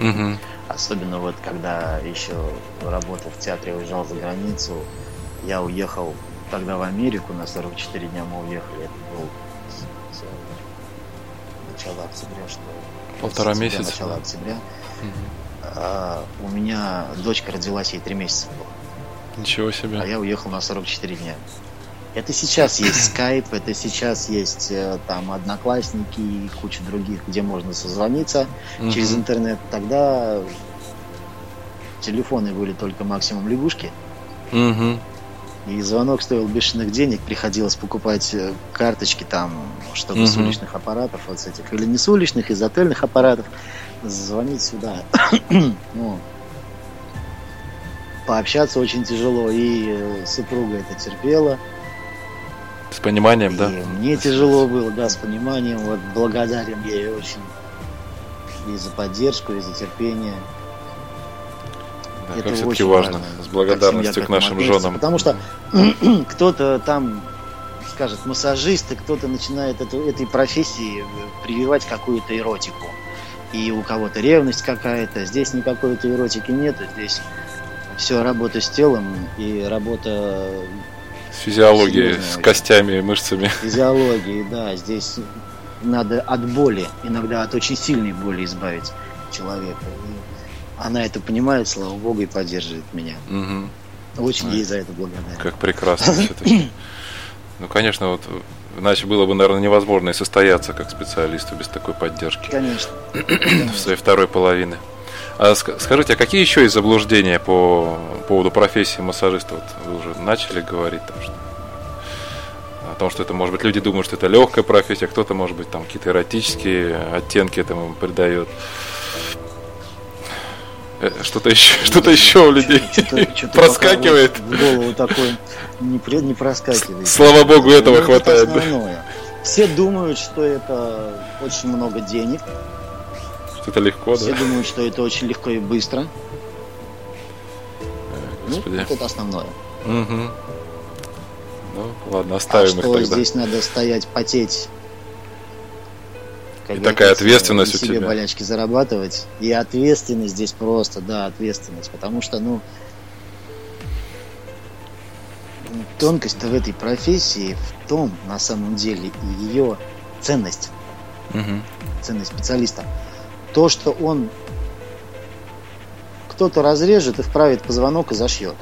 S3: Угу. Особенно вот когда еще работал в театре, уезжал за границу, я уехал тогда в Америку на 44 дня мы уехали. Это был начало октября, что
S2: Полтора месяца.
S3: Начало октября. Угу. А, у меня дочка родилась, ей три месяца было.
S2: Ничего себе.
S3: А я уехал на 44 дня. Это сейчас есть Skype, это сейчас есть э, там Одноклассники и куча других, где можно созвониться
S2: Мгм.
S3: через интернет. Тогда телефоны были только максимум лягушки.
S2: Мгм.
S3: И звонок стоил бешеных денег, приходилось покупать э, карточки там, чтобы с
S2: Мгм.
S3: уличных аппаратов, вот с этих, или не с уличных, из отельных аппаратов, звонить сюда. Ну, пообщаться очень тяжело, и э, супруга это терпела,
S2: С пониманием, да?
S3: и мне тяжело было, да, с пониманием, вот благодарен я ей очень и за поддержку, и за терпение.
S2: Да,
S3: Это
S2: как все-таки
S3: очень
S2: важно,
S3: важно,
S2: с благодарностью к нашим
S3: относится.
S2: женам.
S3: Потому что кто-то там скажет массажист, и кто-то начинает эту, этой профессии прививать какую-то эротику. И у кого-то ревность какая-то. Здесь никакой этой эротики нету. Здесь все работа с телом и работа
S2: С физиологией, с костями, мышцами.
S3: физиологии. Да, здесь надо от боли, иногда от очень сильной боли избавить человека. И она это понимает, слава богу, и поддерживает меня.
S2: Мгм.
S3: Очень
S2: Ой.
S3: ей за это благодарен.
S2: Как прекрасно все-таки. Ну, конечно, вот иначе было бы, наверное, невозможно и состояться как специалисту без такой поддержки
S3: Конечно.
S2: в своей второй половины. А ск- скажите, а какие еще есть заблуждения по поводу профессии массажиста? Вот вы уже начали говорить там, что о том, что это, может быть, люди думают, что это легкая профессия, кто-то, может быть, там какие-то эротические оттенки этому придает. Э, Что-то еще, что-то еще у людей
S3: Что-то- что-то
S2: проскакивает.
S3: В голову такое не, при- не проскакивает.
S2: Слава богу, этого
S3: Ну, это
S2: хватает,
S3: основное. Все думают, что это очень много денег.
S2: Что это легко,
S3: Все
S2: да?
S3: думают, что это очень легко и быстро. Ну,
S2: Господи.
S3: вот это основное.
S2: Мгм. Ну, ладно,
S3: А
S2: оставим их
S3: что
S2: тогда.
S3: здесь надо стоять, потеть. как
S2: И такая ответственность у
S3: себе
S2: тебя.
S3: болячки зарабатывать. И ответственность здесь просто, да, ответственность. Потому что, ну, тонкость-то в этой профессии в том, на самом деле, и ее ценность,
S2: Мгм.
S3: ценность специалиста. То, что он кто-то разрежет и вправит позвонок и зашьет,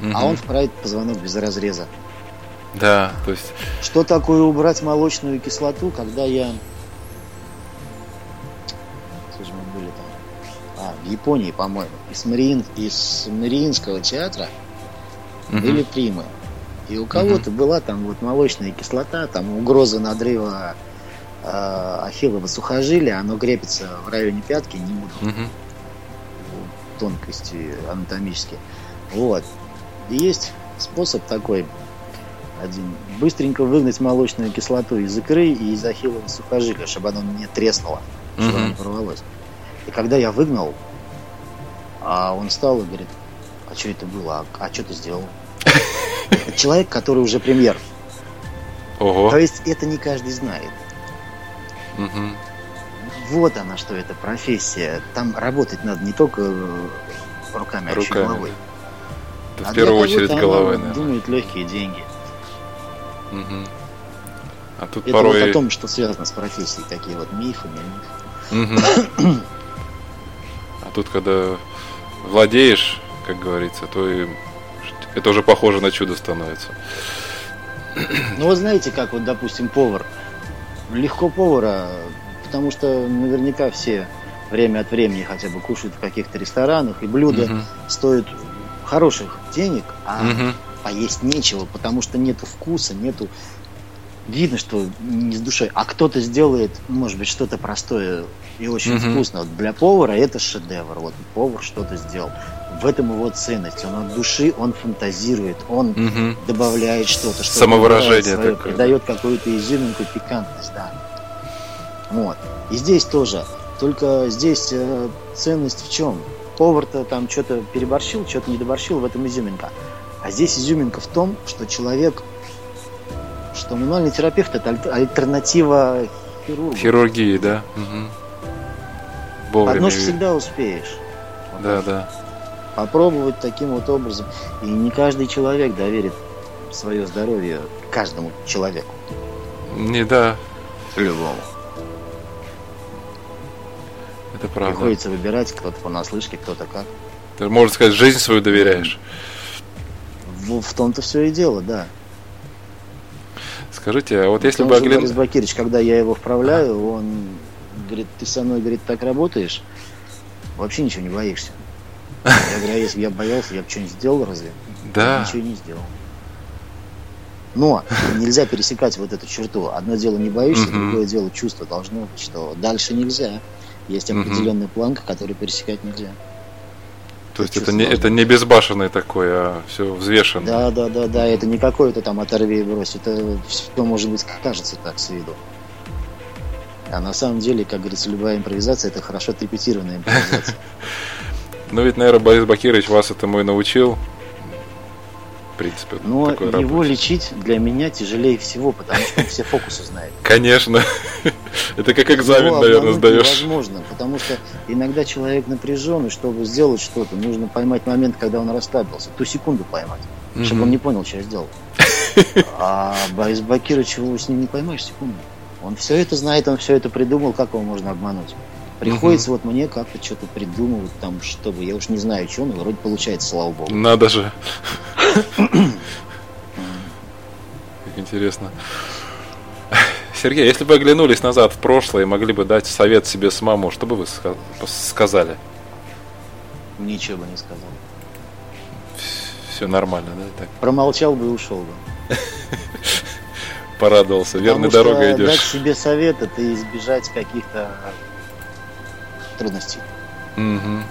S2: Мгм.
S3: а он вправит позвонок без разреза.
S2: Да, то есть...
S3: Что такое убрать молочную кислоту, когда я... Же мы были там? А, в Японии, по-моему. Из, Мариин... из Мариинского театра
S2: мгм.
S3: были примы. И у кого-то была там вот молочная кислота, там угроза надрыва э, ахиллова сухожилия, оно крепится в районе пятки, не буду
S2: Мгм.
S3: тонкости анатомические. Вот. И есть способ такой один. Быстренько выгнать молочную кислоту из икры и из ахиллова сухожилия, чтобы оно не треснуло, чтобы оно не порвалось. И когда я выгнал, а он встал и говорит, а что это было? А, что ты сделал? Человек, который уже премьер. То
S2: Ого.
S3: есть это не каждый знает.
S2: Мгм.
S3: Вот она, что это профессия. Там работать надо не только э, руками, а еще и
S2: Руками.
S3: головой.
S2: Это
S3: А
S2: в первую очередь головой, наверное.
S3: думает легкие деньги.
S2: Мгм. А тут
S3: Это вот
S2: порой...
S3: о том, что связано с профессией, такие вот мифы, мифы.
S2: Мгм. А тут, когда владеешь, как говорится, то и это уже похоже на чудо становится.
S3: Ну вот знаете, как вот, допустим, повар. Легко повара, потому что наверняка все время от времени хотя бы кушают в каких-то ресторанах, и блюда
S2: Мгм.
S3: стоят хороших денег, а
S2: Мгм.
S3: поесть нечего, потому что нету вкуса, нету... Видно, что не с душой. А кто-то сделает, может быть, что-то простое и очень
S2: Мгм.
S3: вкусно. Вот для повара это шедевр. Вот повар что-то сделал. В этом его ценность. Он от души, он фантазирует, он
S2: Мгм.
S3: добавляет что-то, что
S2: Самовыражение
S3: свое,
S2: такое.
S3: придает какую-то изюминку, пикантность, да. Вот. И здесь тоже. Только здесь э, ценность в чем? Повар-то там что-то переборщил, что-то не доборщил, в этом изюминка. А здесь изюминка в том, что человек, что мануальный терапевт это альтер- альтернатива хирургу.
S2: Хирургии, да? Мгм. Вовремя.
S3: Всегда успеешь. Вот
S2: Да,
S3: так.
S2: да.
S3: Попробовать таким вот образом. И не каждый человек доверит свое здоровье каждому человеку.
S2: Не, да,
S3: Любому.
S2: это правда.
S3: Приходится выбирать, кто-то понаслышке, кто-то как.
S2: Ты, можно сказать, жизнь свою доверяешь.
S3: В, в том-то все и дело, да.
S2: Скажите, а вот если
S3: Он
S2: бы
S3: же,
S2: оглянуть...
S3: Борис Бакирич, когда я его вправляю, он говорит, ты со мной, говорит, так работаешь, вообще ничего не боишься. Я говорю, а если бы я боялся, я бы что-нибудь сделал разве? Я
S2: Да,
S3: ничего не сделал. Но нельзя пересекать вот эту черту. Одно дело не боишься,
S2: Мгм.
S3: другое дело чувство должно быть, что дальше нельзя. Есть определенная планка, которую пересекать нельзя.
S2: то есть
S3: чувство
S2: это не, это не безбашенный такой, а все взвешенно.
S3: Да, да, да, да, это не какое-то там оторви и брось. Это все может быть кажется так с виду. А на самом деле, как говорится, любая импровизация это хорошо отрепетированная импровизация.
S2: Ну ведь, наверное, Борис Бакирович вас этому и научил. В принципе,
S3: Но его
S2: работе.
S3: лечить для меня тяжелее всего, потому что он все фокусы знает.
S2: Конечно. это как экзамен, наверное, сдаешь.
S3: Невозможно, потому что иногда человек напряжен, и чтобы сделать что-то, нужно поймать момент, когда он расслабился, ту секунду поймать, чтобы он не понял, что я сделал. А Борис Бакирович, его с ним не поймаешь секунду. Он все это знает, он все это придумал, как его можно обмануть. Приходится вот мне как-то что-то придумывать там, чтобы, я уж не знаю, что, но вроде получается, слава богу.
S2: Надо же. Интересно. Сергей, если бы оглянулись назад в прошлое и могли бы дать совет себе самому, что бы вы ска- сказали?
S3: Ничего бы не сказал.
S2: Все нормально, да? Так,
S3: Промолчал бы и ушел бы.
S2: порадовался. Верной дорогой
S3: дать
S2: идешь.
S3: себе совет, это избежать каких-то трудностей.
S2: Мгм.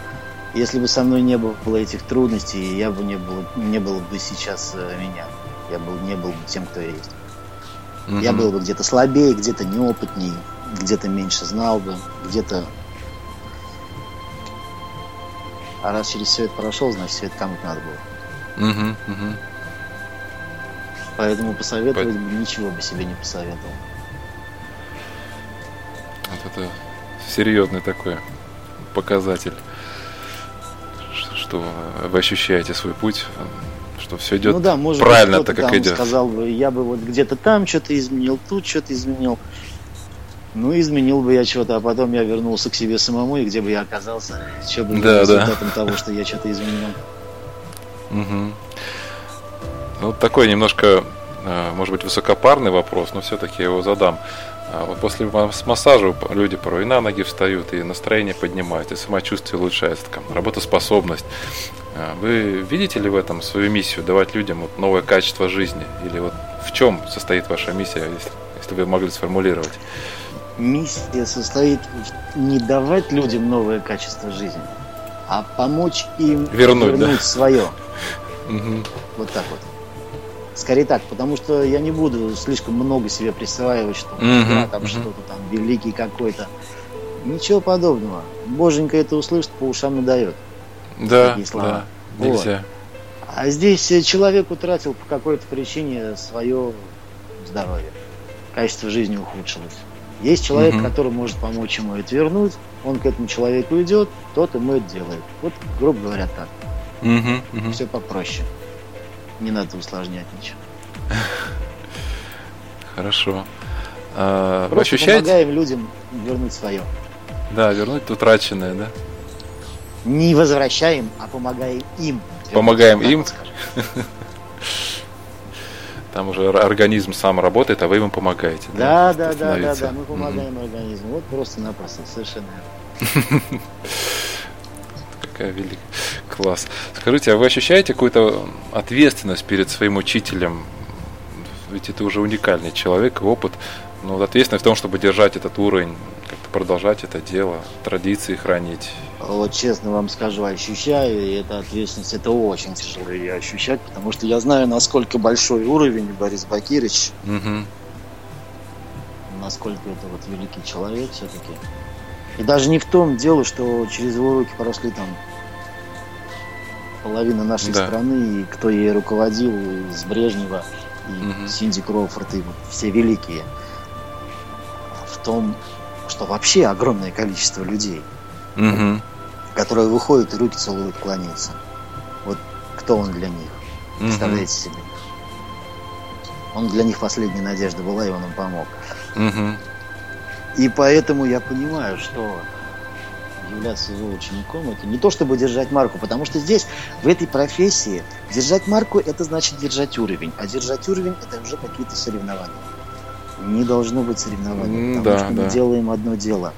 S3: Если бы со мной не было этих трудностей, я бы не был, не был бы сейчас э, меня. Я был, не был бы тем, кто я есть. Я
S2: Мгм.
S3: был бы где-то слабее, где-то неопытней, где-то меньше знал бы, где-то... А раз через все это прошел, значит, все это кому-то надо было.
S2: Мгм, мгм.
S3: Поэтому посоветовать бы ничего бы себе не посоветовал.
S2: Вот это серьезный такой показатель, что вы ощущаете свой путь, что все идет
S3: ну да, может
S2: правильно
S3: быть,
S2: так, как идет.
S3: сказал бы, я бы вот где-то там что-то изменил, тут что-то изменил. Ну, изменил бы я что-то, а потом я вернулся к себе самому, и где бы я оказался, что бы
S2: Да, да.
S3: результатом того, что я что-то изменил.
S2: Мгм. Ну, вот такой немножко, э, может быть, высокопарный вопрос, но все-таки я его задам. А вот После мас- массажа люди порой и на ноги встают, и настроение поднимается, и самочувствие улучшается, там, работоспособность. А Вы видите ли в этом свою миссию, давать людям вот новое качество жизни? Или вот в чем состоит ваша миссия, если, если вы могли сформулировать?
S3: Миссия состоит в не давать людям новое качество жизни, а помочь им
S2: Вернуть, да.
S3: свое. Вот так вот. Скорее так, потому что я не буду слишком много себе присваивать, что
S2: Мгм,
S3: я там
S2: мгм.
S3: что-то там великий какой-то. Ничего подобного. Боженька это услышит, по ушам надает.
S2: Да,
S3: Такие слова.
S2: да,
S3: Вот.
S2: нельзя.
S3: А здесь э, человек утратил по какой-то причине свое здоровье. Качество жизни ухудшилось. Есть человек,
S2: Мгм.
S3: который может помочь ему это вернуть. Он к этому человеку идет, тот ему это делает. Вот, грубо говоря, так.
S2: Мгм, мгм.
S3: Все попроще. Не надо усложнять ничего.
S2: Хорошо. А, вы
S3: Просто
S2: ощущаете?
S3: помогаем людям вернуть свое.
S2: Да, вернуть утраченное, да?
S3: Не возвращаем, а помогаем им.
S2: Помогаем им? Там уже ор- организм сам работает, а вы ему помогаете.
S3: Да, да, да, да, да. Мы помогаем организму. Вот просто-напросто, совершенно.
S2: Какая великая. Класс. Скажите, а вы ощущаете какую-то ответственность перед своим учителем? Ведь это уже уникальный человек и опыт. Но вот ответственность в том, чтобы держать этот уровень, как-то продолжать это дело, традиции хранить.
S3: Вот честно вам скажу, ощущаю, и эта ответственность, это очень тяжело ее ощущать, потому что я знаю, насколько большой уровень Борис Бакирич,
S2: Мгм.
S3: насколько это вот великий человек все-таки. И даже не в том дело, что через его руки прошли там половина нашей
S2: Да.
S3: страны, и кто ей руководил, и с Брежнева, и
S2: Мгм.
S3: Синди Кроуфорд, и вот все великие. В том, что вообще огромное количество людей,
S2: Мгм.
S3: которые выходят и руки целуют, кланяются. Вот кто он для них?
S2: Мгм.
S3: Представляете себе? Он для них последняя надежда была, и он им помог.
S2: Мгм.
S3: И поэтому я понимаю, что являться его учеником это не то, чтобы держать марку, потому что здесь, в этой профессии, держать марку это значит держать уровень, а держать уровень это уже какие-то соревнования. не должно быть соревнований, потому
S2: да,
S3: что
S2: да.
S3: мы делаем одно дело.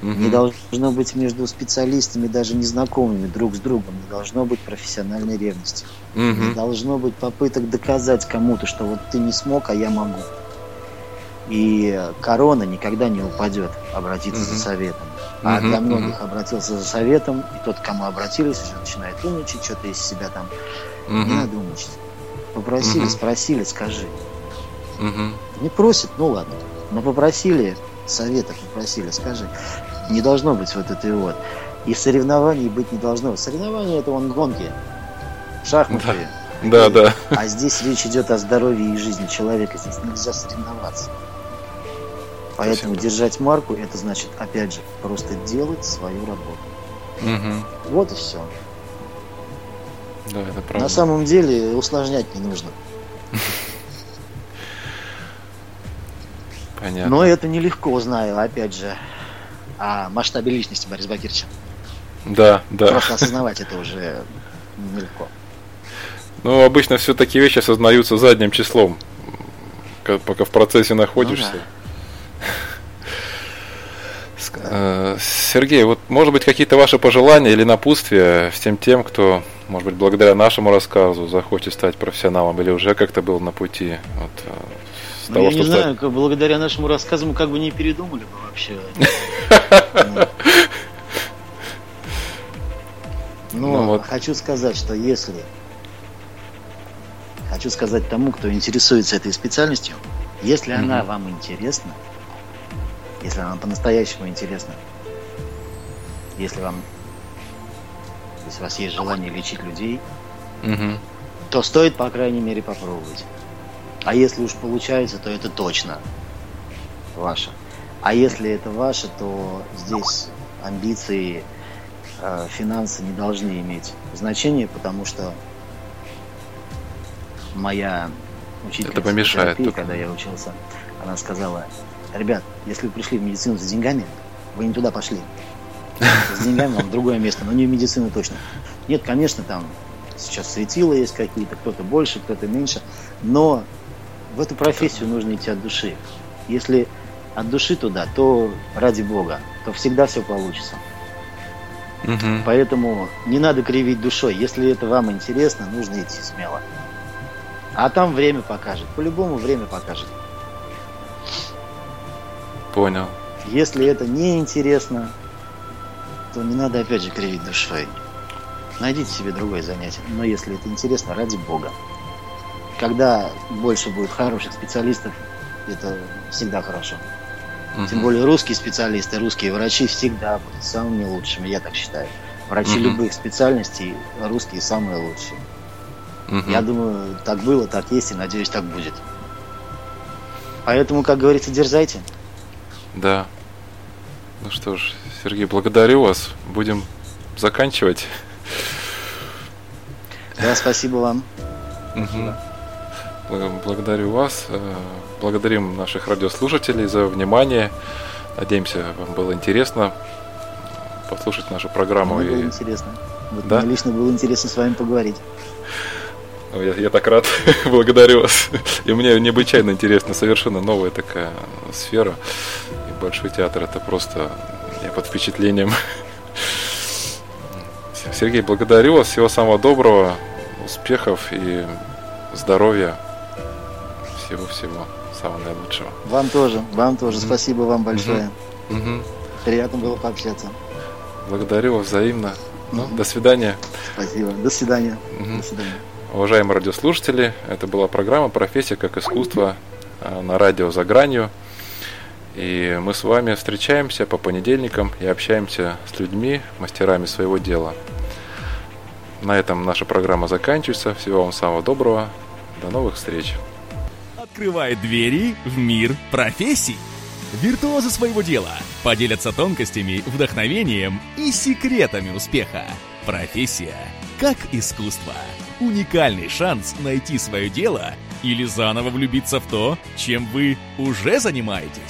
S2: Мгм.
S3: Не должно быть между специалистами, даже незнакомыми друг с другом, не должно быть профессиональной ревности. Не
S2: Мгм.
S3: должно быть попыток доказать кому-то, что вот ты не смог, а я могу. И корона никогда не упадет обратиться за
S2: Мгм.
S3: советом. А
S2: Мгм,
S3: для многих обратился за советом, и тот, к кому обратились, уже начинает умничать, что-то из себя там. Не
S2: Мгм.
S3: надо умничать. Попросили,
S2: Мгм.
S3: спросили, скажи.
S2: Мгм.
S3: Не просит, ну ладно. Но попросили, совета попросили, скажи. Не должно быть вот этой вот. И соревнований быть не должно. Соревнования это вон гонки. Шахматы.
S2: Да, да.
S3: А здесь речь идет о здоровье и жизни человека. Здесь нельзя соревноваться. Поэтому держать марку, это значит, опять же, просто делать свою работу.
S2: Мгм.
S3: Вот и все.
S2: Да, это правда.
S3: На самом деле усложнять не нужно.
S2: Понятно.
S3: Но это нелегко, знаю, опять же, о масштабе личности Бориса Бакирча.
S2: Да, да.
S3: Просто осознавать это уже нелегко.
S2: Ну, обычно все такие вещи осознаются задним числом, ка- пока в процессе находишься.
S3: Ну
S2: э, Сергей, вот может быть какие-то ваши пожелания или напутствия всем тем, кто, может быть, благодаря нашему рассказу захочет стать профессионалом или уже как-то был на пути вот, э, с
S3: Ну,
S2: того,
S3: я не
S2: стать-
S3: знаю, как благодаря нашему рассказу мы как бы не передумали бы вообще. Ну,
S2: Ну вот.
S3: хочу сказать, что если... Хочу сказать тому, кто интересуется этой специальностью, если она вам интересна, если она по-настоящему интересна, если вам... Если у вас есть желание лечить людей,
S2: Мгм.
S3: то стоит, по крайней мере, попробовать. А если уж получается, то это точно ваше. А если это ваше, то здесь амбиции, э, финансы не должны иметь значения, потому что моя учительница
S2: Это помешает
S3: терапии,
S2: только.
S3: когда я учился, она сказала, ребят, если вы пришли в медицину за деньгами, вы не туда пошли. С деньгами вам другое место, но не в медицину точно. Нет, конечно, там сейчас светила есть какие-то, кто-то больше, кто-то меньше, но в эту профессию нужно идти от души. Если от души туда, то ради Бога, то всегда все получится.
S2: Мгм.
S3: Поэтому не надо кривить душой. Если это вам интересно, нужно идти смело. А там время покажет. По-любому время покажет.
S2: Понял.
S3: Если это не интересно, то не надо опять же кривить душой. Найдите себе другое занятие. Но если это интересно, ради Бога. Когда больше будет хороших специалистов, это всегда хорошо. Тем
S2: Мгм.
S3: более русские специалисты, русские врачи всегда будут самыми лучшими, я так считаю. Врачи
S2: Мгм.
S3: любых специальностей, русские самые лучшие.
S2: Мгм.
S3: Я думаю, так было, так есть и надеюсь, так будет. Поэтому, как говорится, дерзайте.
S2: Да. Ну что ж, Сергей, благодарю вас. Будем заканчивать.
S3: Да, спасибо вам.
S2: Бл- Благодарю вас. э, Благодарим наших радиослушателей за внимание. Надеемся, вам было интересно послушать нашу программу.
S3: Мне было
S2: И...
S3: интересно. Вот
S2: Да?
S3: Мне лично было интересно с вами поговорить.
S2: Ну, Я, я так рад. Благодарю вас. И мне необычайно интересно. Совершенно новая такая сфера. Большой театр это просто... Я под впечатлением. Сергей, благодарю вас. Всего самого доброго. Успехов и здоровья. Всего-всего самого наилучшего.
S3: Вам тоже, вам тоже.
S2: Мгм.
S3: Спасибо вам большое.
S2: Мгм.
S3: Приятно было пообщаться.
S2: Благодарю вас взаимно. Ну,
S3: Мгм.
S2: до свидания.
S3: Спасибо. До свидания.
S2: Мгм.
S3: До свидания.
S2: Уважаемые радиослушатели, это была программа «Профессия как искусство» на радио «За гранью». И мы с вами встречаемся по понедельникам и общаемся с людьми, мастерами своего дела. На этом наша программа заканчивается. Всего вам самого доброго. До новых встреч.
S1: Открывает двери в мир профессий. Виртуозы своего дела поделятся тонкостями, вдохновением и секретами успеха. Профессия как искусство. Уникальный шанс найти свое дело или заново влюбиться в то, чем вы уже занимаетесь.